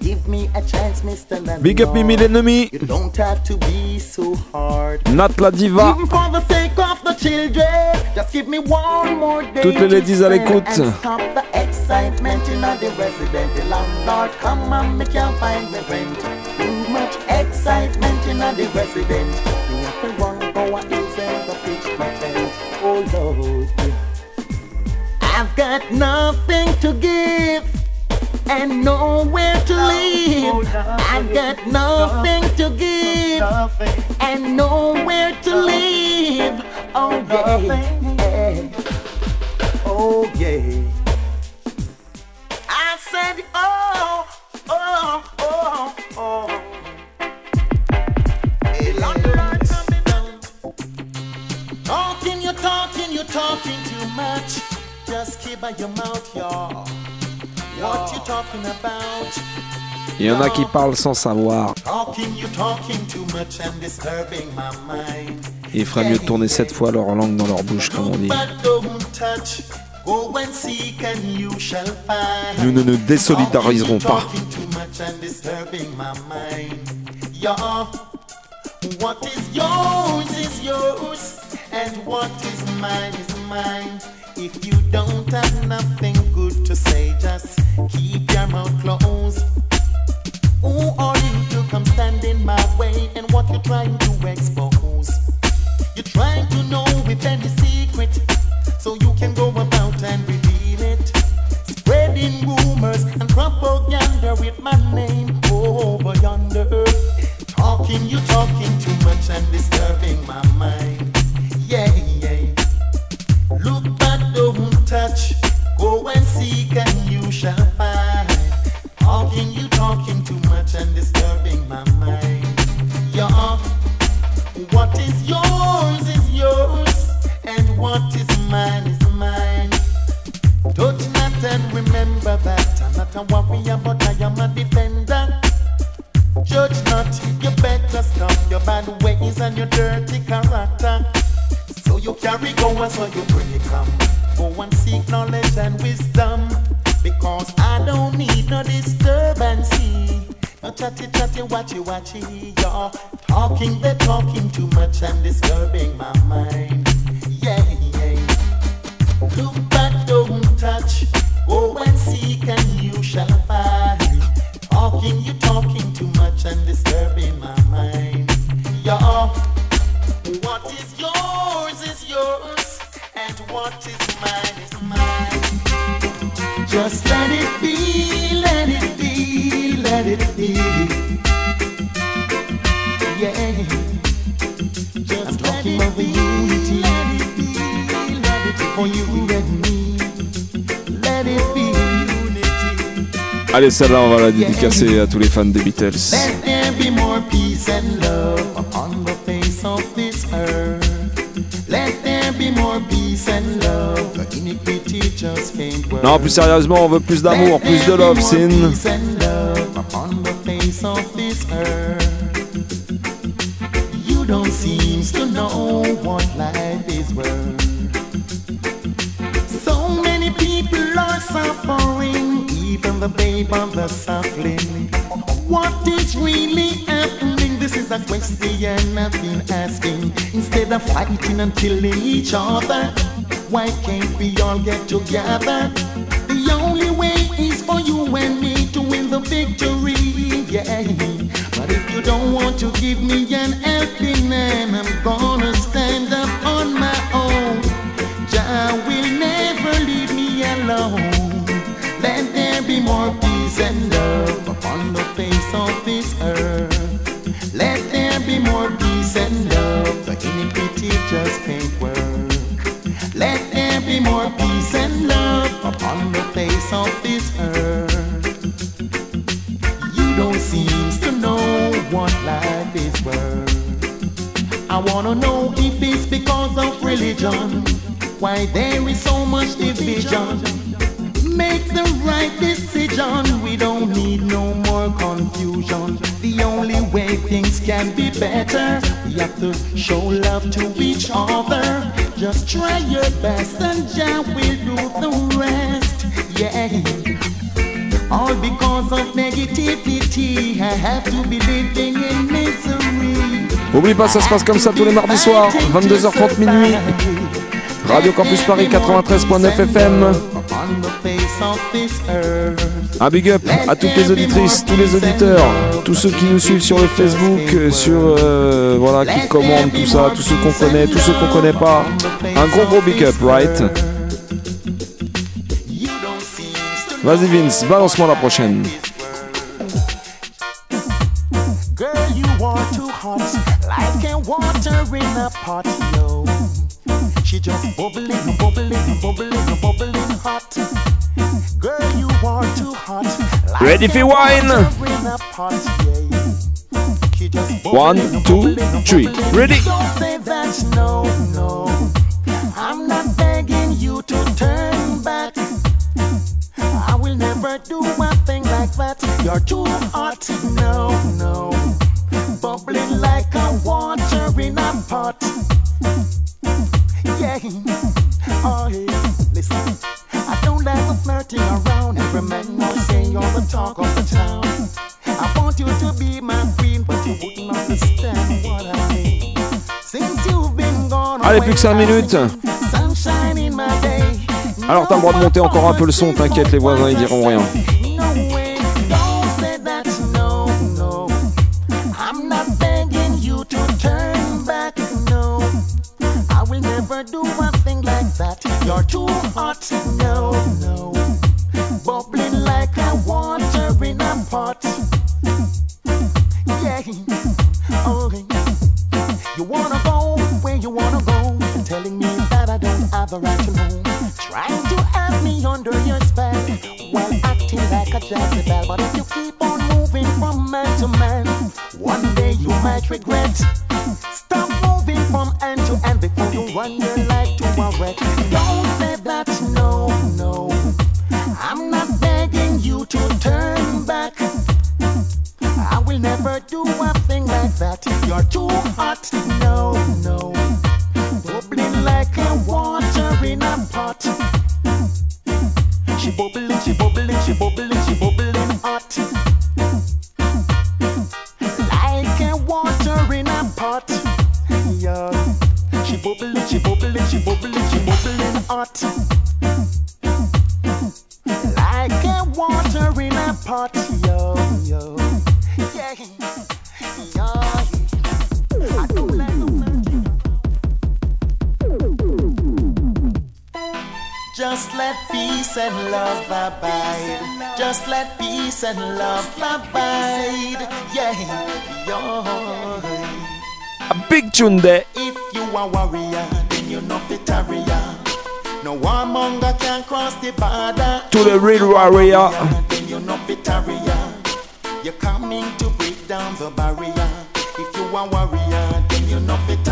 S13: Give me a chance, Mr. Landlord.
S7: Big up Mimi l'ennemi.
S13: You don't have to be so hard.
S7: Nat la diva.
S13: Even for the sake of the children, just give me one more day.
S7: Toutes les ladies à l'écoute.
S13: Stop the excitement in the resident. The landlord come on, me can't find the rent. Too much excitement in the resident. Me have to Oh Lord, I've got nothing to give and nowhere to live. I've got nothing to give and nowhere to live. Oh yeah, oh yeah. I said, oh, oh,
S7: Il y en a qui parlent sans savoir.
S13: Talking, you talking too much and disturbing my mind.
S7: Et il ferait mieux de tourner sept fois leur langue dans leur bouche, comme on dit.
S13: But don't touch. Go and seek and you shall find.
S7: Nous ne nous désolidariserons pas.
S13: Talking too much and disturbing my mind. Yeah. What is yours is yours, and what is mine is mine. If you don't have nothing good to say, just keep your mouth closed. Who are you to come stand in my way and what you're trying to expose? You're trying to know if any secret, so you can go about and reveal it. Spreading rumors and propaganda with my name over yonder. Talking, you talking too much and disturbing my mind. Yeah, yeah. Look touch. Go and seek and you shall find. Talking, you talking too much and disturbing my mind. Yeah. What is yours is yours, and what is mine is mine. Touch not and remember that I'm not a warrior, but I am a defender. Judge not, you better stop your bad ways and your dirty character. So you carry go and so you bring it come. And seek knowledge and wisdom. Because I don't need no disturbance. No chatty chatty watchy watchy, y'all. Talking they talking too much and disturbing my mind. Unity.
S7: Allez, celle-là, on va la dédicacer à tous les fans des Beatles.
S13: Let there be more peace and love upon the face of this earth. Let there be more peace and love. The iniquity just can't work.
S7: Non, plus sérieusement, on veut plus d'amour, plus de love, Sin.
S13: Of fighting and killing each other, why can't we all get together? The only way is for you and me to win the victory. Yeah. But if you You don't want to give me an helping hand. I'm gonna stand of this earth. You don't seem to know what life is worth. I wanna know if it's because of religion, why there is so much division. Make the right decision. We don't need no more confusion. The only way things can be better, we have to show love to each other. Just try your best and Jah will do the rest. Yeah. All because of negativity, I have to be living in misery.
S7: Oublie pas, ça se passe comme ça tous les mardis soirs, 22h30 minuit. Radio Campus Paris 93.9 FM. Un big up à toutes les auditrices, tous les auditeurs, tous ceux qui nous suivent sur le Facebook, euh, sur euh, voilà, qui commandent tout ça, tous ceux qu'on connaît, tous ceux qu'on connaît pas. Un gros gros big up, right? Vas-y Vince, balance-moi la prochaine.
S13: Girl, you are too hot, like a water in a pot, yo. She just bubbling, bubbling, bubbling, bubbling hot. Girl, you are too hot, like
S7: Ready for wine?
S13: water in a pot, yeah. She just
S7: One, two, three. Ready?
S13: Don't say that, no, no. Do a thing like that. You're too hot, no, no. Bubbling like a water in a pot. Yeah, oh yeah. Listen, I don't like the flirting around. Every man knows say you're the talk of the town. I want you to be my queen, but you wouldn't understand what I mean. Since you've been gone
S7: Allez, plus que 5 minutes. Alors t'as le droit de monter encore un peu le son, t'inquiète, les voisins ils diront rien. Tune there.
S13: If you a warrior, then you know fit. No warmonger can cross the border.
S7: To the real warrior.
S13: Then you know fit. You're coming to break down the barrier. If you a warrior, then you know fit.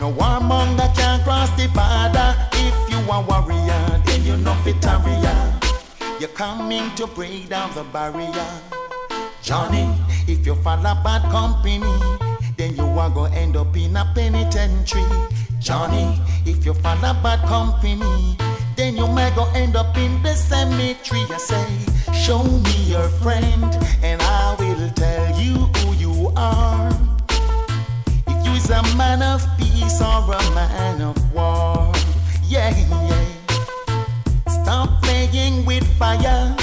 S13: No warmonger can cross the border. If you a warrior, then you know fit. You're coming to break down the barrier. Johnny, if you follow bad company, then you are gonna end up in a penitentiary. Johnny, if you follow bad company, then you might go end up in the cemetery. I say, show me your friend, and I will tell you who you are. If you is a man of peace or a man of war, yeah, yeah. Stop playing with fire,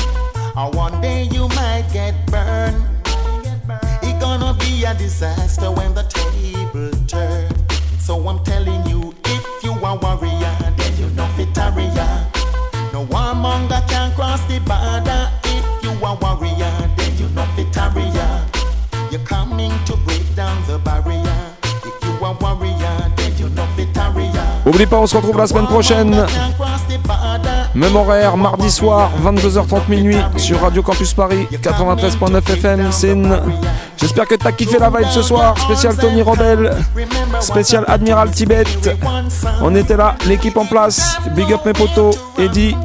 S13: or one day you might get burned. Gonna disaster when the table turn. So I'm telling you, if you are warrior, then you know fit warrior. No warmonger can cross the border. If you are warrior, then you know fit warrior. You're coming to break down the barrier. If you are warrior, then you know fit warrior.
S7: Oublie pas, on se retrouve la semaine prochaine. Même horaire, mardi soir, 22h30 minuit, sur Radio Campus Paris, 93.9 FM. Une- J'espère que t'as kiffé la vibe ce soir. Spécial Tony Robel, spécial Admiral Tibet. On était là, l'équipe en place. Big up mes potos, Eddie,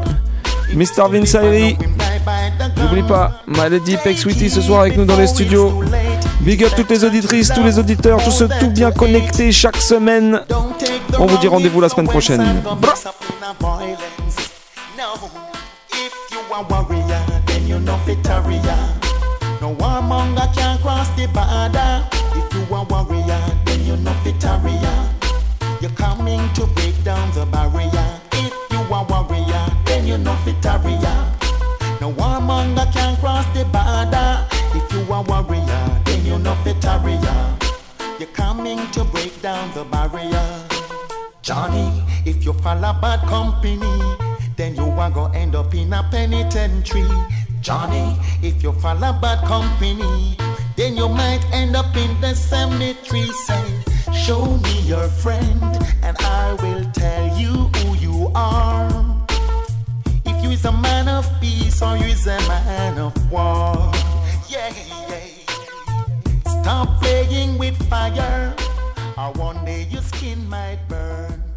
S7: Mr. Vince Ayri. N'oublie pas, My Lady Peck Sweetie ce soir avec nous dans les studios. Big up toutes les auditrices, tous les auditeurs, tous ceux tout bien connectés chaque semaine. On vous dit rendez-vous la semaine prochaine.
S13: No, if you are warrior, then you fit warrior. No warmonger can cross the border. If you are warrior, then you fit warrior. You're coming to break down the barrier. If you are warrior, then you fit warrior. No warmonger can cross the border. If you are warrior, then you fit warrior. You're coming to break down the barrier. Johnny, if you follow bad company, then you are gonna end up in a penitentiary. Johnny, if you follow bad company, then you might end up in the cemetery. Say, show me your friend, and I will tell you who you are. If you is a man of peace or you is a man of war. Yeah, yeah. Stop playing with fire, or one day your skin might burn.